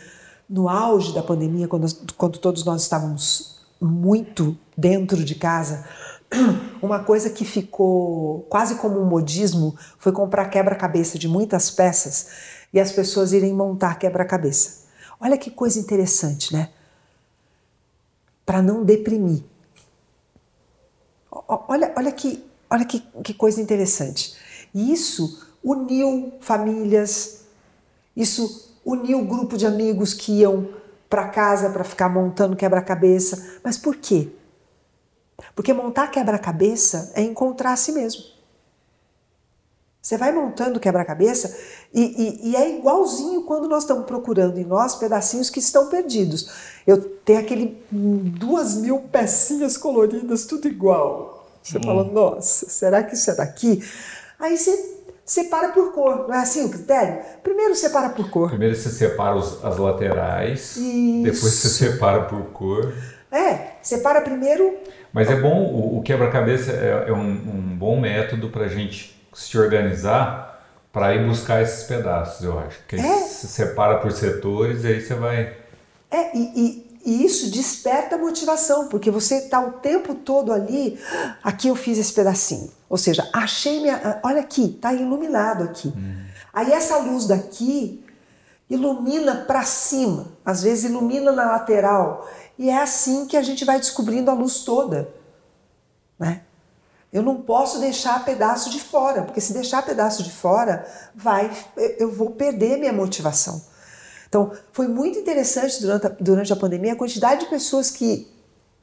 S1: no auge da pandemia, quando, quando todos nós estávamos muito dentro de casa, [clears throat] uma coisa que ficou quase como um modismo foi comprar quebra-cabeça de muitas peças e as pessoas irem montar quebra-cabeça. Olha que coisa interessante, né? Para não deprimir. Olha, olha, que, olha que, que coisa interessante. Isso uniu famílias, isso uniu grupo de amigos que iam para casa para ficar montando quebra-cabeça. Mas por quê? Porque montar quebra-cabeça é encontrar a si mesmo. Você vai montando quebra-cabeça e, e, e, é igualzinho quando nós estamos procurando em nós pedacinhos que estão perdidos. Eu tenho aquele duas mil pecinhas coloridas, tudo igual. Você hum. fala, nossa, será que isso é daqui? Aí você separa por cor, não é assim o critério? Primeiro separa por cor.
S2: Primeiro você separa os, as laterais, Isso. depois você separa por cor.
S1: É, separa primeiro.
S2: Mas é bom, o, o quebra-cabeça é, é um, um, bom método para a gente se organizar para ir buscar esses pedaços, eu acho. Que é. você separa por setores e aí você vai.
S1: É, e, e e isso desperta motivação, porque você está o tempo todo ali, aqui eu fiz esse pedacinho. Ou seja, achei minha. Olha aqui, está iluminado aqui. Hum. Aí essa luz daqui ilumina para cima, às vezes ilumina na lateral. E é assim que a gente vai descobrindo a luz toda. Né? Eu não posso deixar pedaço de fora, porque se deixar pedaço de fora, vai, eu vou perder minha motivação. Então, foi muito interessante durante a, durante a pandemia a quantidade de pessoas que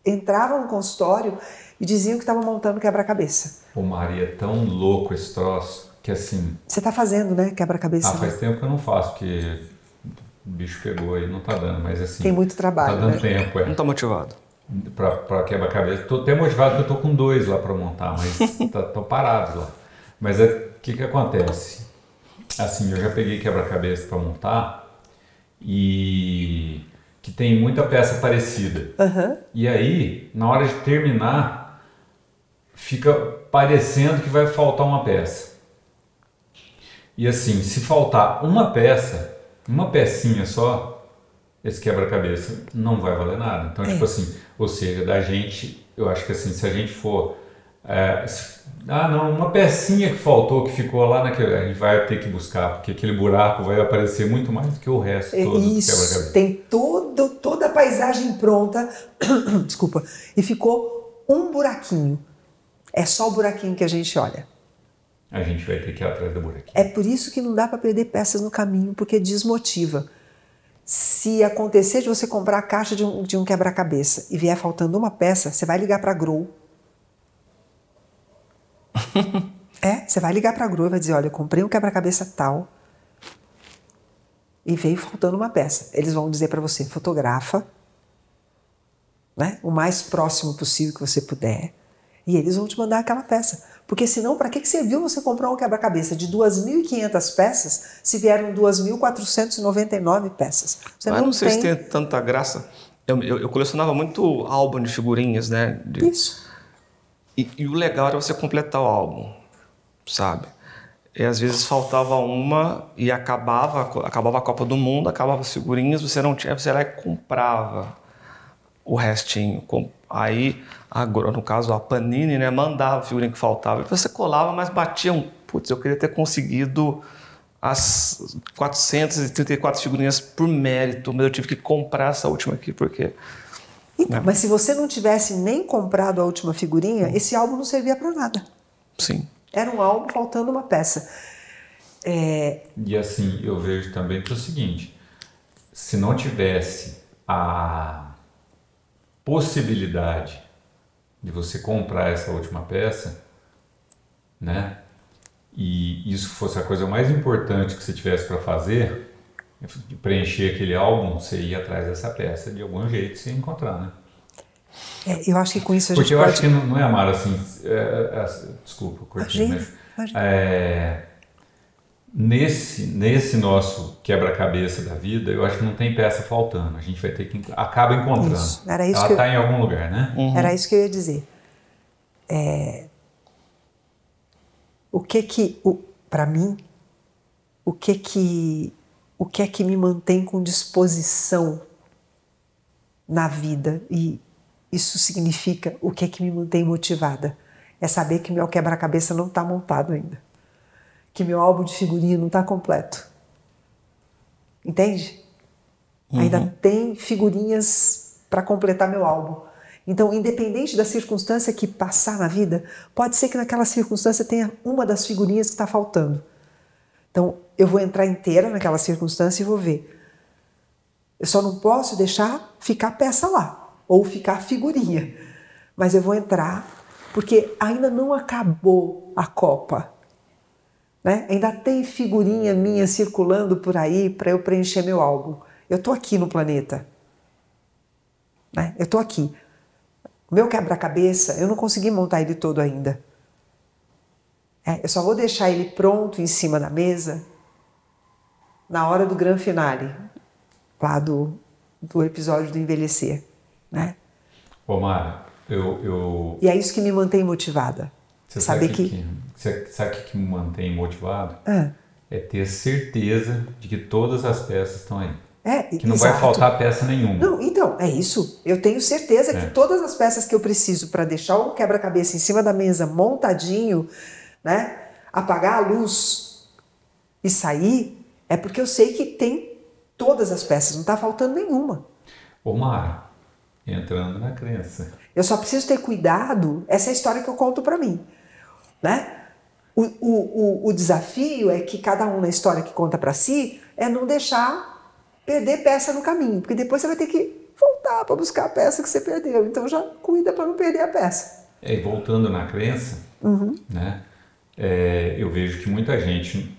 S1: entravam no consultório e diziam que estavam montando quebra-cabeça.
S2: Ô Maria, é tão louco esse troço que assim.
S1: Você está fazendo, né? Quebra-cabeça.
S2: Ah, faz né? tempo que eu não faço, porque o bicho pegou aí, não está dando, mas assim.
S1: Tem muito trabalho.
S2: Tá dando
S1: né?
S2: tempo, é.
S3: Não está motivado.
S2: Para quebra-cabeça. Estou até motivado porque eu estou com dois lá para montar, mas [laughs] estou parado lá. Mas o é, que, que acontece? Assim, eu já peguei quebra-cabeça para montar e que tem muita peça parecida.
S1: Uhum.
S2: E aí, na hora de terminar, fica parecendo que vai faltar uma peça. E assim, se faltar uma peça, uma pecinha só, esse quebra-cabeça não vai valer nada. Então, é. tipo assim, ou seja, da gente, eu acho que assim, se a gente for É, ah, não, uma pecinha que faltou, que ficou lá naquele. A gente vai ter que buscar, porque aquele buraco vai aparecer muito mais do que o resto todo
S1: Isso. Tem todo, toda a paisagem pronta, [coughs] desculpa, e ficou um buraquinho. É só o buraquinho que a gente olha.
S2: A gente vai ter que ir atrás do buraquinho.
S1: É por isso que não dá para perder peças no caminho, porque desmotiva. Se acontecer de você comprar a caixa de um, de um quebra-cabeça e vier faltando uma peça, você vai ligar para a Grow é, você vai ligar para a grua e vai dizer, olha, eu comprei um quebra-cabeça tal e veio faltando uma peça. Eles vão dizer para você, fotografa, né, o mais próximo possível que você puder, e eles vão te mandar aquela peça. Porque senão, para que, que serviu você comprar um quebra-cabeça de 2.500 peças se vieram 2.499 peças?
S3: Você Mas não, não sei tem... se tem tanta graça. Eu, eu, eu, colecionava muito álbum de figurinhas, né? De...
S1: Isso.
S3: E, e, o legal era você completar o álbum, sabe? E às vezes faltava uma e acabava, acabava a Copa do Mundo, acabava as figurinhas, você não tinha, você lá e comprava o restinho. Aí, agora, no caso, a Panini, né, mandava a figurinha que faltava. E você colava, mas batia um. Putz, eu queria ter conseguido as 434 figurinhas por mérito, mas eu tive que comprar essa última aqui, porque
S1: então, mas se você não tivesse nem comprado a última figurinha, esse álbum não servia para nada.
S3: Sim.
S1: Era um álbum faltando uma peça. É...
S2: E assim, eu vejo também que é o seguinte: se não tivesse a possibilidade de você comprar essa última peça, né? E isso fosse a coisa mais importante que você tivesse para fazer, de preencher aquele álbum, você ia atrás dessa peça de algum jeito você encontrar, né?
S1: É, eu acho que com isso a
S2: Porque
S1: gente
S2: eu
S1: pode...
S2: acho que não, não é amar assim. É, é, é desculpa, curti, mas. É, nesse, nesse nosso quebra-cabeça da vida, eu acho que não tem peça faltando. A gente vai ter que. acaba encontrando.
S1: Isso. Era isso
S2: Ela
S1: está
S2: eu... em algum lugar, né?
S1: Uhum. Era isso que eu ia dizer. É, o que que. Para mim, o que que o que é que me mantém com disposição na vida e isso significa o que é que me mantém motivada. É saber que meu quebra-cabeça não está montado ainda, que meu álbum de figurinha não está completo. Entende? Uhum. Ainda tem figurinhas para completar meu álbum. Então, independente da circunstância que passar na vida, pode ser que naquela circunstância tenha uma das figurinhas que está faltando. Então, eu vou entrar inteira naquela circunstância e vou ver. Eu só não posso deixar ficar peça lá ou ficar figurinha. Mas eu vou entrar porque ainda não acabou a Copa. Né? Ainda tem figurinha minha circulando por aí para eu preencher meu álbum. Eu estou aqui no planeta. Né? Eu estou aqui. Meu quebra-cabeça, eu não consegui montar ele todo ainda. É, eu só vou deixar ele pronto em cima da mesa na hora do grande finale, lá do, do episódio do envelhecer, né?
S2: Omar, eu, eu...
S1: E é isso que me mantém motivada.
S2: Você saber que... que... Você sabe o que me mantém motivado?
S1: Ah.
S2: É ter certeza de que todas as peças estão aí.
S1: É,
S2: que não exato. vai faltar peça nenhuma.
S1: Não, então, é isso. Eu tenho certeza é. que todas as peças que eu preciso para deixar o quebra-cabeça em cima da mesa montadinho, né? Apagar a luz e sair, é porque eu sei que tem todas as peças, não está faltando nenhuma.
S2: Ô Mara, entrando na crença.
S1: Eu só preciso ter cuidado, essa é a história que eu conto para mim. Né? O, o, o, o, desafio é que cada um na história que conta para si é não deixar perder peça no caminho, porque depois você vai ter que voltar para buscar a peça que você perdeu. Então já cuida para não perder a peça.
S2: É, e voltando na crença,
S1: uhum.
S2: né? É, eu vejo que muita gente,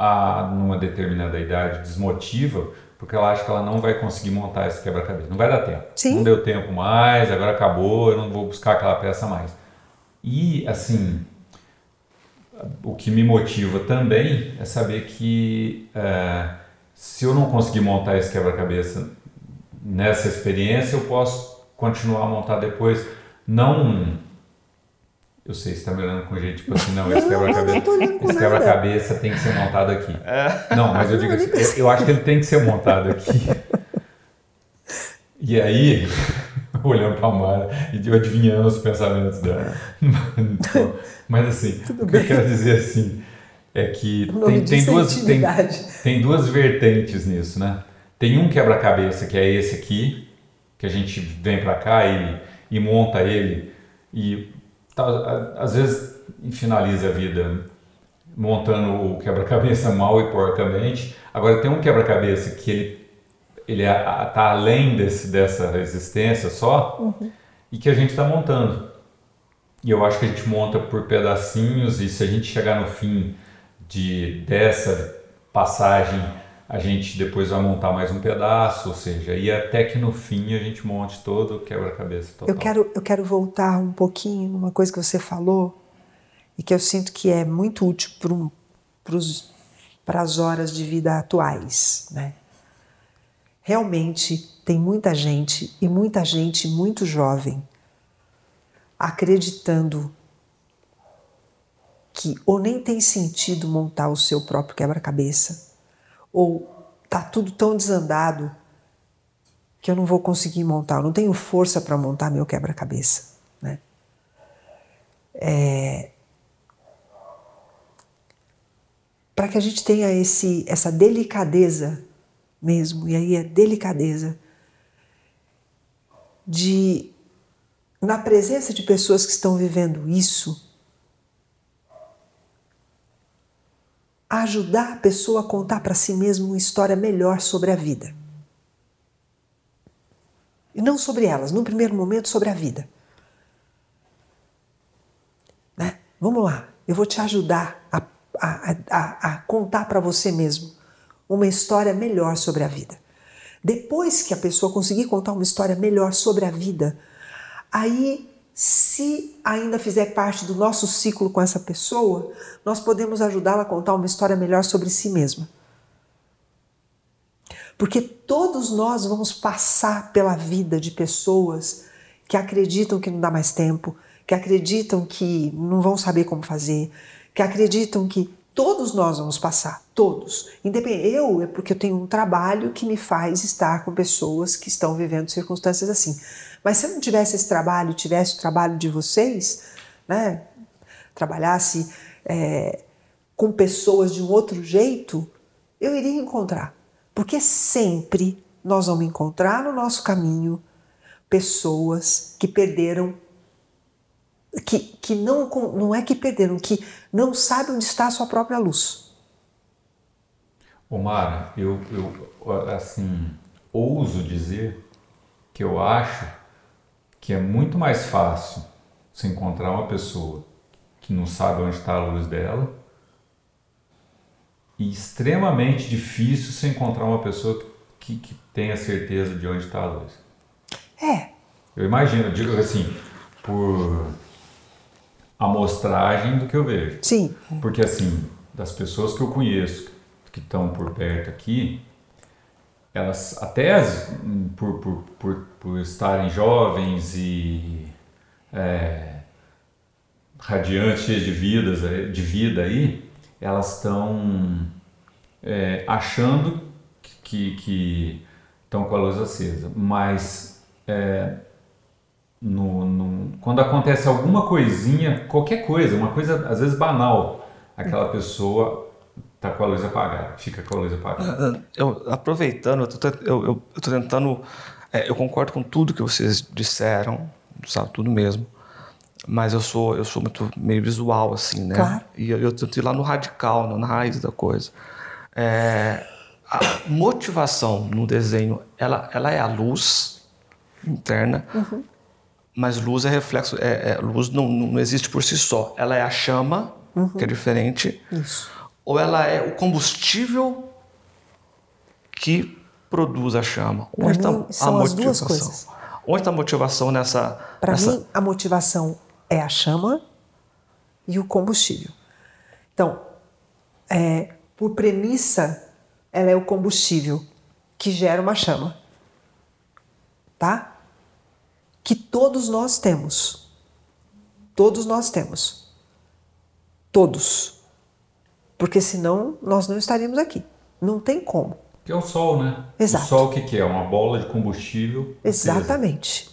S2: a, numa determinada idade, desmotiva porque ela acha que ela não vai conseguir montar esse quebra-cabeça. Não vai dar tempo.
S1: Sim.
S2: Não deu tempo mais, agora acabou, eu não vou buscar aquela peça mais. E, assim, o que me motiva também é saber que é, se eu não conseguir montar esse quebra-cabeça nessa experiência, eu posso continuar a montar depois. Não eu sei, você está me olhando com jeito, tipo assim, não, esse [laughs] quebra-cabeça quebra tem que ser montado aqui. É. Não, mas eu digo assim, eu, eu, acho que ele tem que ser montado aqui. E aí, [laughs] olhando para a Mara e adivinhando os pensamentos dela. Então, mas assim, [laughs] Tudo o que bem. eu quero dizer assim é que tem, tem duas tem, tem duas vertentes nisso, né? Tem um quebra-cabeça que é esse aqui, que a gente vem para cá e, e monta ele e tá, às vezes finaliza a vida montando o quebra-cabeça [laughs] mal e porcamente. Agora tem um quebra-cabeça que ele ele está além desse, dessa existência só uhum. e que a gente está montando. E eu acho que a gente monta por pedacinhos e se a gente chegar no fim de dessa passagem a gente depois vai montar mais um pedaço, ou seja, e até que no fim a gente monte todo o quebra-cabeça total.
S1: Eu quero, eu quero voltar um pouquinho numa coisa que você falou e que eu sinto que é muito útil para as horas de vida atuais, né? Realmente tem muita gente e muita gente muito jovem acreditando que ou nem tem sentido montar o seu próprio quebra-cabeça, ou tá tudo tão desandado que eu não vou conseguir montar, eu não tenho força para montar meu quebra-cabeça, né? É... Para que a gente tenha esse, essa delicadeza mesmo, e aí é delicadeza de, na presença de pessoas que estão vivendo isso, ajudar a pessoa a contar para si mesma uma história melhor sobre a vida. E não sobre elas, no primeiro momento sobre a vida. Né? Vamos lá, eu vou te ajudar a, a, a, a contar para você mesmo uma história melhor sobre a vida. Depois que a pessoa conseguir contar uma história melhor sobre a vida, aí, se ainda fizer parte do nosso ciclo com essa pessoa, nós podemos ajudá-la a contar uma história melhor sobre si mesma. Porque todos nós vamos passar pela vida de pessoas que acreditam que não dá mais tempo, que acreditam que não vão saber como fazer, que acreditam que Todos nós vamos passar, todos. Eu é porque eu tenho um trabalho que me faz estar com pessoas que estão vivendo circunstâncias assim. Mas se eu não tivesse esse trabalho, tivesse o trabalho de vocês, né, trabalhasse é, com pessoas de um outro jeito, eu iria encontrar. Porque sempre nós vamos encontrar no nosso caminho pessoas que perderam que, que não, não é que perderam, que não sabem onde está a sua própria luz.
S2: Omar, eu, eu assim, ouso dizer que eu acho que é muito mais fácil se encontrar uma pessoa que não sabe onde está a luz dela e extremamente difícil se encontrar uma pessoa que, que tenha certeza de onde está a luz.
S1: É.
S2: Eu imagino, eu digo assim, por amostragem do que eu vejo.
S1: Sim.
S2: Porque assim, das pessoas que eu conheço que estão por perto aqui, elas até as, por, por, por, por, estarem jovens e é, radiantes, cheias de, vidas, de vida aí, elas estão é, achando que estão com a luz acesa, mas é, no, no, quando acontece alguma coisinha, qualquer coisa, uma coisa às vezes banal, aquela pessoa tá com a luz apagada, fica com a luz apagada. Ah,
S3: ah, eu, aproveitando, eu tô, eu, eu, eu tô tentando, é, eu concordo com tudo que vocês disseram, sabe, tudo mesmo. Mas eu sou, eu sou muito meio visual, assim, né?
S1: Claro.
S3: E eu, eu tento ir lá no radical, na raiz da coisa. É, a motivação no desenho, ela, ela é a luz interna, uhum. Mas luz é reflexo, é, é luz não, não existe por si só. Ela é a chama, uhum. que é diferente.
S1: Isso.
S3: Ou ela é o combustível que produz a chama.
S1: Onde está a motivação?
S3: Onde está a motivação nessa.
S1: Para
S3: nessa...
S1: mim, a motivação é a chama e o combustível. Então, é, por premissa, ela é o combustível que gera uma chama. Tá? Que todos nós temos. Todos nós temos. Todos. Porque senão nós não estaríamos aqui. Não tem como.
S2: Que é o Sol, né?
S1: Exato.
S2: O Sol o que, que é? Uma bola de combustível.
S1: Exatamente.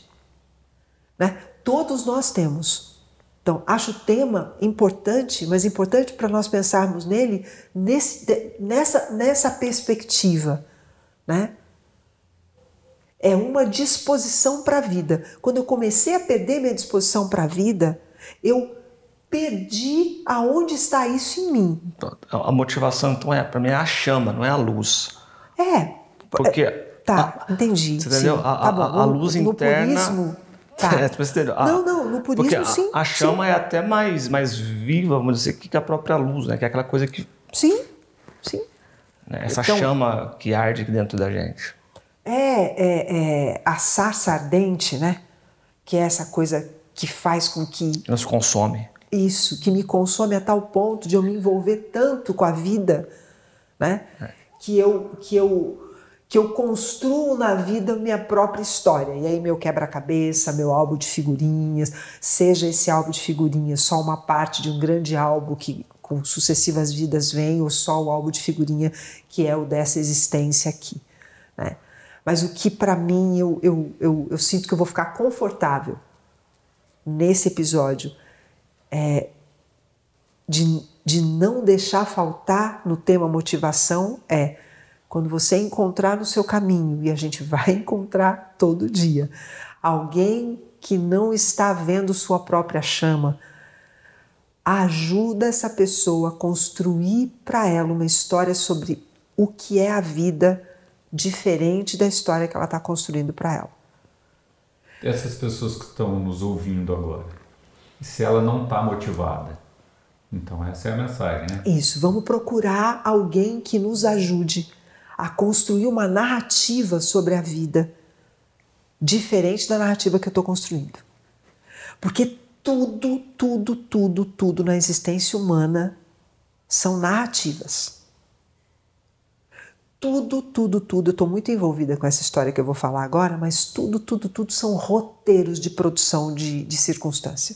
S1: Né? Todos nós temos. Então, acho o tema importante, mas importante para nós pensarmos nele nesse, nessa, nessa perspectiva. Né? É uma disposição para a vida. Quando eu comecei a perder minha disposição para a vida, eu perdi aonde está isso em mim.
S3: A motivação, então, é, para mim, é a chama, não é a luz.
S1: É.
S3: Porque.
S1: Tá,
S3: a,
S1: entendi.
S3: Você entendeu?
S1: Sim,
S3: a,
S1: tá
S3: a, a, luz
S1: no,
S3: interna.
S1: No purismo, [laughs] tá.
S3: É, você entendeu?
S1: não, não, no purismo
S3: porque
S1: sim.
S3: A, chama
S1: sim.
S3: é até mais, mais viva, vamos dizer, que a própria luz, né? Que é aquela coisa que.
S1: Sim, sim.
S3: Né? Essa
S1: Então-
S3: chama que arde aqui dentro da gente.
S1: É, é, é a sarça ardente, né? Que é essa coisa que faz com que
S3: nos consome.
S1: isso, que me consome a tal ponto de eu me envolver tanto com a vida, né? Que eu que eu que eu construo na vida minha própria história. E aí meu quebra-cabeça, meu álbum de figurinhas, seja esse álbum de figurinhas só uma parte de um grande álbum que com sucessivas vidas vem, ou só o álbum de figurinha que é o dessa existência aqui, né? Mas o que para mim eu, eu, eu, eu sinto que eu vou ficar confortável nesse episódio é de, de não deixar faltar no tema motivação é quando você encontrar no seu caminho, e a gente vai [laughs] encontrar todo dia, alguém que não está vendo sua própria chama, ajuda essa pessoa a construir para ela uma história sobre o que é a vida diferente da história que ela está construindo para ela.
S2: Essas pessoas que estão nos ouvindo agora, se ela não está motivada, então essa é a mensagem, né?
S1: Isso, vamos procurar alguém que nos ajude a construir uma narrativa sobre a vida diferente da narrativa que eu estou construindo. Porque tudo, tudo, tudo, tudo na existência humana são narrativas. Tudo, tudo, tudo. Eu estou muito envolvida com essa história que eu vou falar agora, mas tudo, tudo, tudo são roteiros de produção de, de circunstância.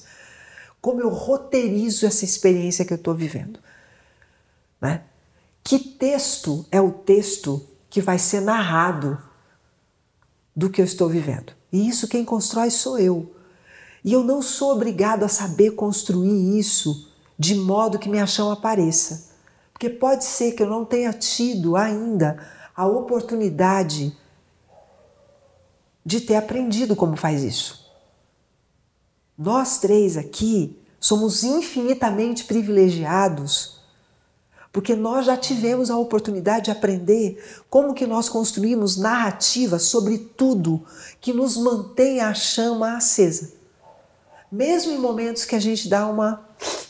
S1: Como eu roteirizo essa experiência que eu estou vivendo. Né? Que texto é o texto que vai ser narrado do que eu estou vivendo? E isso quem constrói sou eu. E eu não sou obrigado a saber construir isso de modo que minha chama apareça. Porque pode ser que eu não tenha tido ainda a oportunidade de ter aprendido como faz isso. Nós três aqui somos infinitamente privilegiados porque nós já tivemos a oportunidade de aprender como que nós construímos narrativas sobre tudo que nos mantém a chama acesa. Mesmo em momentos que a gente dá uma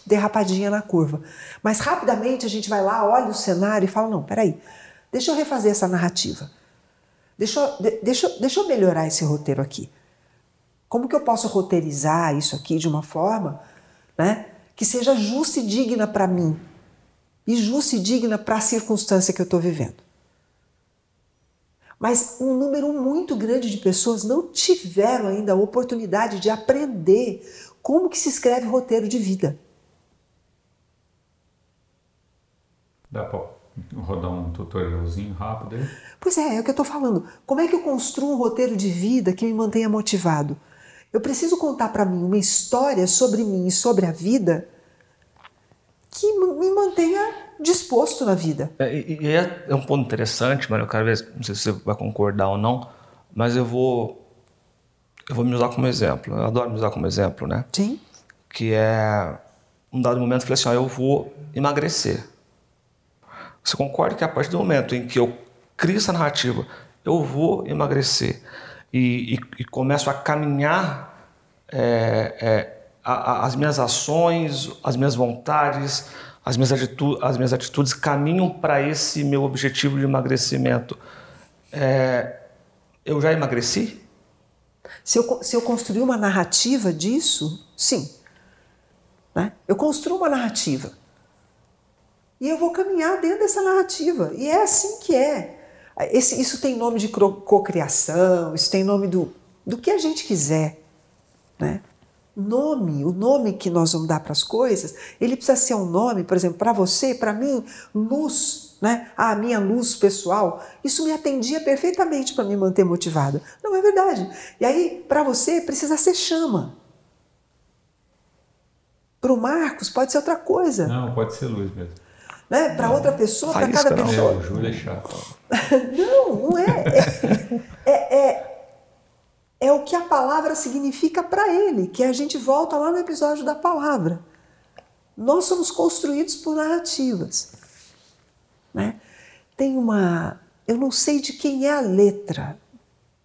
S1: derrapadinha na curva. Mas rapidamente a gente vai lá, olha o cenário e fala: não, peraí, deixa eu refazer essa narrativa. Deixa eu, deixa, deixa eu melhorar esse roteiro aqui. Como que eu posso roteirizar isso aqui de uma forma né, que seja justa e digna para mim? E justa e digna para a circunstância que eu estou vivendo. Mas um número muito grande de pessoas não tiveram ainda a oportunidade de aprender como que se escreve roteiro de vida.
S2: Dá para rodar um tutorialzinho rápido aí?
S1: Pois é, é o que eu estou falando. Como é que eu construo um roteiro de vida que me mantenha motivado? Eu preciso contar para mim uma história sobre mim e sobre a vida que me mantenha disposto na vida.
S3: É, e é, é um ponto interessante, quero ver, não sei se você vai concordar ou não, mas eu vou, eu vou me usar como exemplo. Eu adoro me usar como exemplo, né?
S1: Sim.
S3: Que é, um dado momento, eu falei assim: ó, eu vou emagrecer. Você concorda que a partir do momento em que eu crio essa narrativa, eu vou emagrecer e, e, e começo a caminhar é, é, a, a, as minhas ações, as minhas vontades, as minhas, atitu as minhas atitudes caminham para esse meu objetivo de emagrecimento. É, eu já emagreci?
S1: Se eu, se eu construir uma narrativa disso, sim. Né? Eu construo uma narrativa. E eu vou caminhar dentro dessa narrativa. E é assim que é. Esse, isso tem nome de cocriação, isso tem nome do, do que a gente quiser. Né? Nome, o nome que nós vamos dar para as coisas, ele precisa ser um nome, por exemplo, para você, para mim, luz né? a minha luz pessoal, isso me atendia perfeitamente para me manter motivada. Não é verdade. E aí, para você, precisa ser chama. Para o Marcos, pode ser outra coisa.
S2: Não, pode ser luz mesmo.
S1: Né? Para outra pessoa, para cada
S3: não.
S1: pessoa.
S2: É, o Júlio é chato.
S1: não, não é. É, é, é, é o que a palavra significa para ele, que a gente volta lá no episódio da palavra. Nós somos construídos por narrativas. Né? Tem uma. Eu não sei de quem é a letra.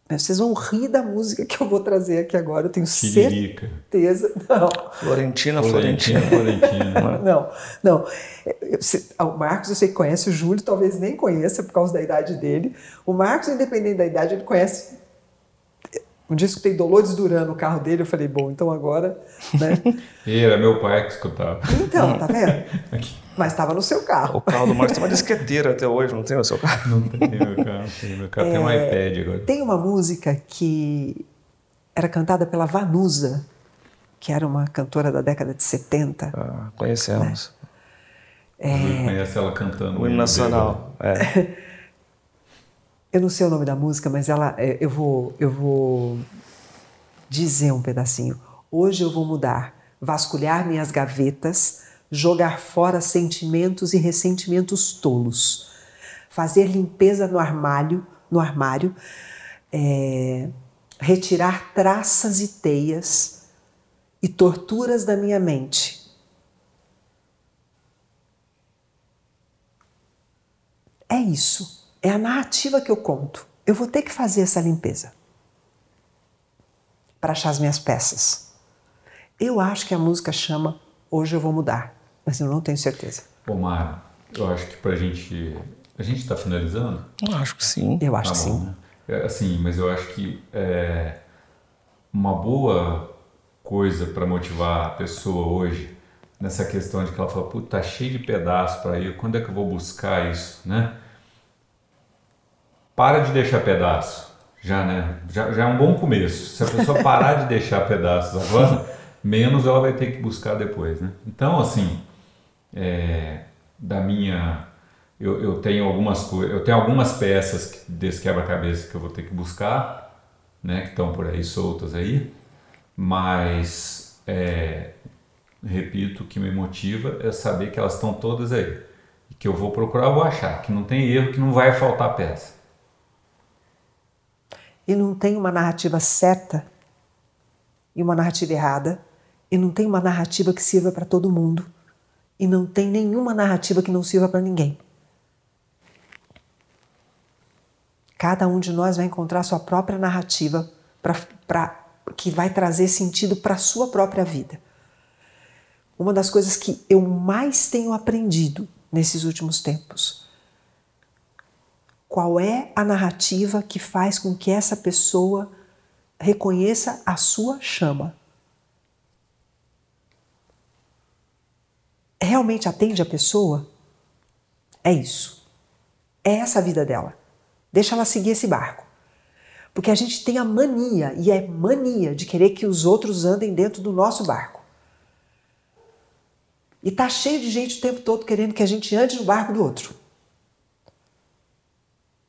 S1: Mas vocês vão rir da música que eu vou trazer aqui agora, eu tenho certeza. Não.
S3: Florentina,
S2: Florentina,
S3: Florentina.
S2: Florentina. [laughs]
S1: Não, não. Eu- se- O Marcos eu sei que conhece, o Júlio talvez nem conheça por causa da idade dele. O Marcos, independente da idade, ele conhece. Um dia eu escutei Dolores Duran no carro dele, eu falei, bom, então agora. Né?
S2: E [laughs] era meu pai que escutava.
S1: Então, tá vendo? [laughs]
S2: Aqui.
S1: Mas estava no seu carro.
S3: O carro do Marcos tem uma [laughs] disqueteira até hoje, não tem o seu carro?
S2: Não tem meu carro, tem meu carro tem um iPad agora.
S1: Tem uma música que era cantada pela Vanusa, que era uma cantora da década de 70.
S3: Ah, conhecemos.
S2: O Júlio conhece ela cantando.
S3: O hino nacional. É.
S1: Eu não sei o nome da música, mas ela, é, eu vou, eu vou dizer um pedacinho. Hoje eu vou mudar, vasculhar minhas gavetas, jogar fora sentimentos e ressentimentos tolos, fazer limpeza no armário, no armário, é, retirar traças e teias e torturas da minha mente. É isso. É a narrativa que eu conto. Eu vou ter que fazer essa limpeza para achar as minhas peças. Eu acho que a música chama Hoje Eu Vou Mudar, mas eu não tenho certeza.
S2: Ô, Mara, eu acho que pra gente. A gente está finalizando?
S3: Acho que sim.
S1: Eu acho
S2: Tá
S1: que
S2: bom,
S1: sim.
S2: né? É, assim, mas eu acho que é, uma boa coisa para motivar a pessoa hoje nessa questão de que ela fala, puta, tá cheio de pedaço para ir, quando é que eu vou buscar isso, né? Para de deixar pedaço, já, né? Já, já é um bom começo. Se a pessoa parar de deixar pedaços agora, [laughs] menos ela vai ter que buscar depois, né? Então, assim, é, da minha eu, eu tenho algumas coisas eu tenho algumas peças que- desse quebra-cabeça que eu vou ter que buscar né que estão por aí soltas aí mas é, repito o que me motiva é saber que elas estão todas aí que eu vou procurar eu vou achar que não tem erro que não vai faltar peça
S1: E não tem uma narrativa certa e uma narrativa errada, e não tem uma narrativa que sirva para todo mundo, e não tem nenhuma narrativa que não sirva para ninguém. Cada um de nós vai encontrar sua própria narrativa pra, pra, que vai trazer sentido para a sua própria vida. Uma das coisas que eu mais tenho aprendido nesses últimos tempos qual é a narrativa que faz com que essa pessoa reconheça a sua chama? Realmente atende a pessoa? É isso. É essa a vida dela. Deixa ela seguir esse barco. Porque a gente tem a mania, e é mania, de querer que os outros andem dentro do nosso barco. E tá cheio de gente o tempo todo querendo que a gente ande no barco do outro.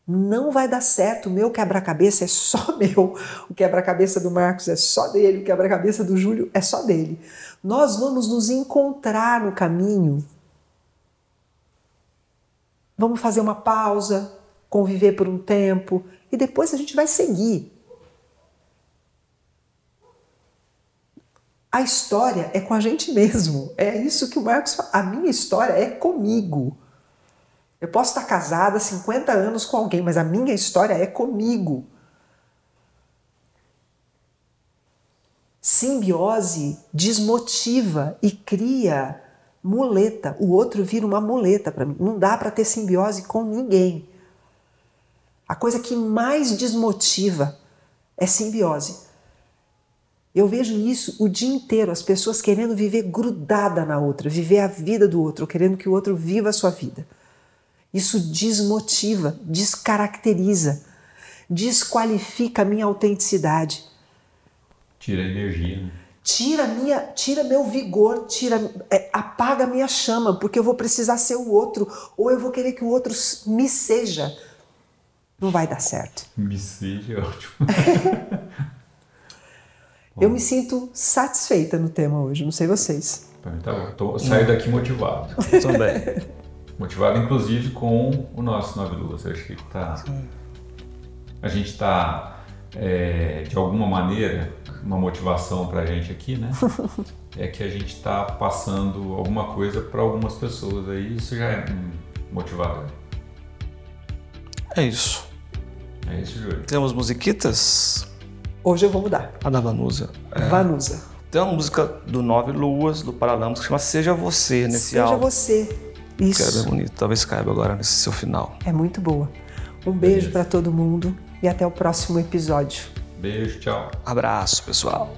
S1: Não vai dar certo. O meu quebra-cabeça é só [laughs] meu. O quebra-cabeça do Marcos é só dele. O quebra-cabeça do Júlio é só dele. Nós vamos nos encontrar no caminho. Vamos fazer uma pausa, conviver por um tempo e depois a gente vai seguir. A história é com a gente mesmo. É isso que o Marcos fala. A minha história é comigo. Eu posso estar casada há 50 anos com alguém, mas a minha história é comigo. Simbiose desmotiva e cria muleta. O outro vira uma muleta para mim. Não dá para ter simbiose com ninguém. A coisa que mais desmotiva é simbiose. Eu vejo isso o dia inteiro, as pessoas querendo viver grudada na outra, viver a vida do outro, querendo que o outro viva a sua vida. Isso desmotiva, descaracteriza, desqualifica a minha autenticidade.
S2: tira a energia né?
S1: tira minha, tira meu vigor, tira, é, apaga minha chama, porque eu vou precisar ser o outro, ou eu vou querer que o outro me seja. Não vai dar certo.
S2: Me seja é ótimo. [laughs]
S1: eu me sinto satisfeita no tema hoje, não sei vocês.
S2: Bom. Tô, eu saio daqui motivado.
S3: Também. [laughs]
S2: motivado, inclusive, com o nosso Nove Luas. Acho que tá. A gente está, é, de alguma maneira, uma motivação para a gente aqui, né? [laughs] é que a gente está passando alguma coisa para algumas pessoas aí. Isso já é motivador.
S3: É isso.
S2: É isso, Júlio.
S3: Temos musiquitas?
S1: Hoje eu vou mudar.
S3: A da Vanusa.
S1: É. Vanusa.
S3: Tem uma música do Nove Luas, do Paralamas, que chama Seja Você, nesse
S1: Seja
S3: álbum.
S1: Seja Você. Isso.
S3: Que é bem bonito. Talvez caiba agora nesse seu final.
S1: É muito boa. Um beijo para todo mundo e até o próximo episódio.
S2: Beijo, tchau.
S3: Abraço, pessoal.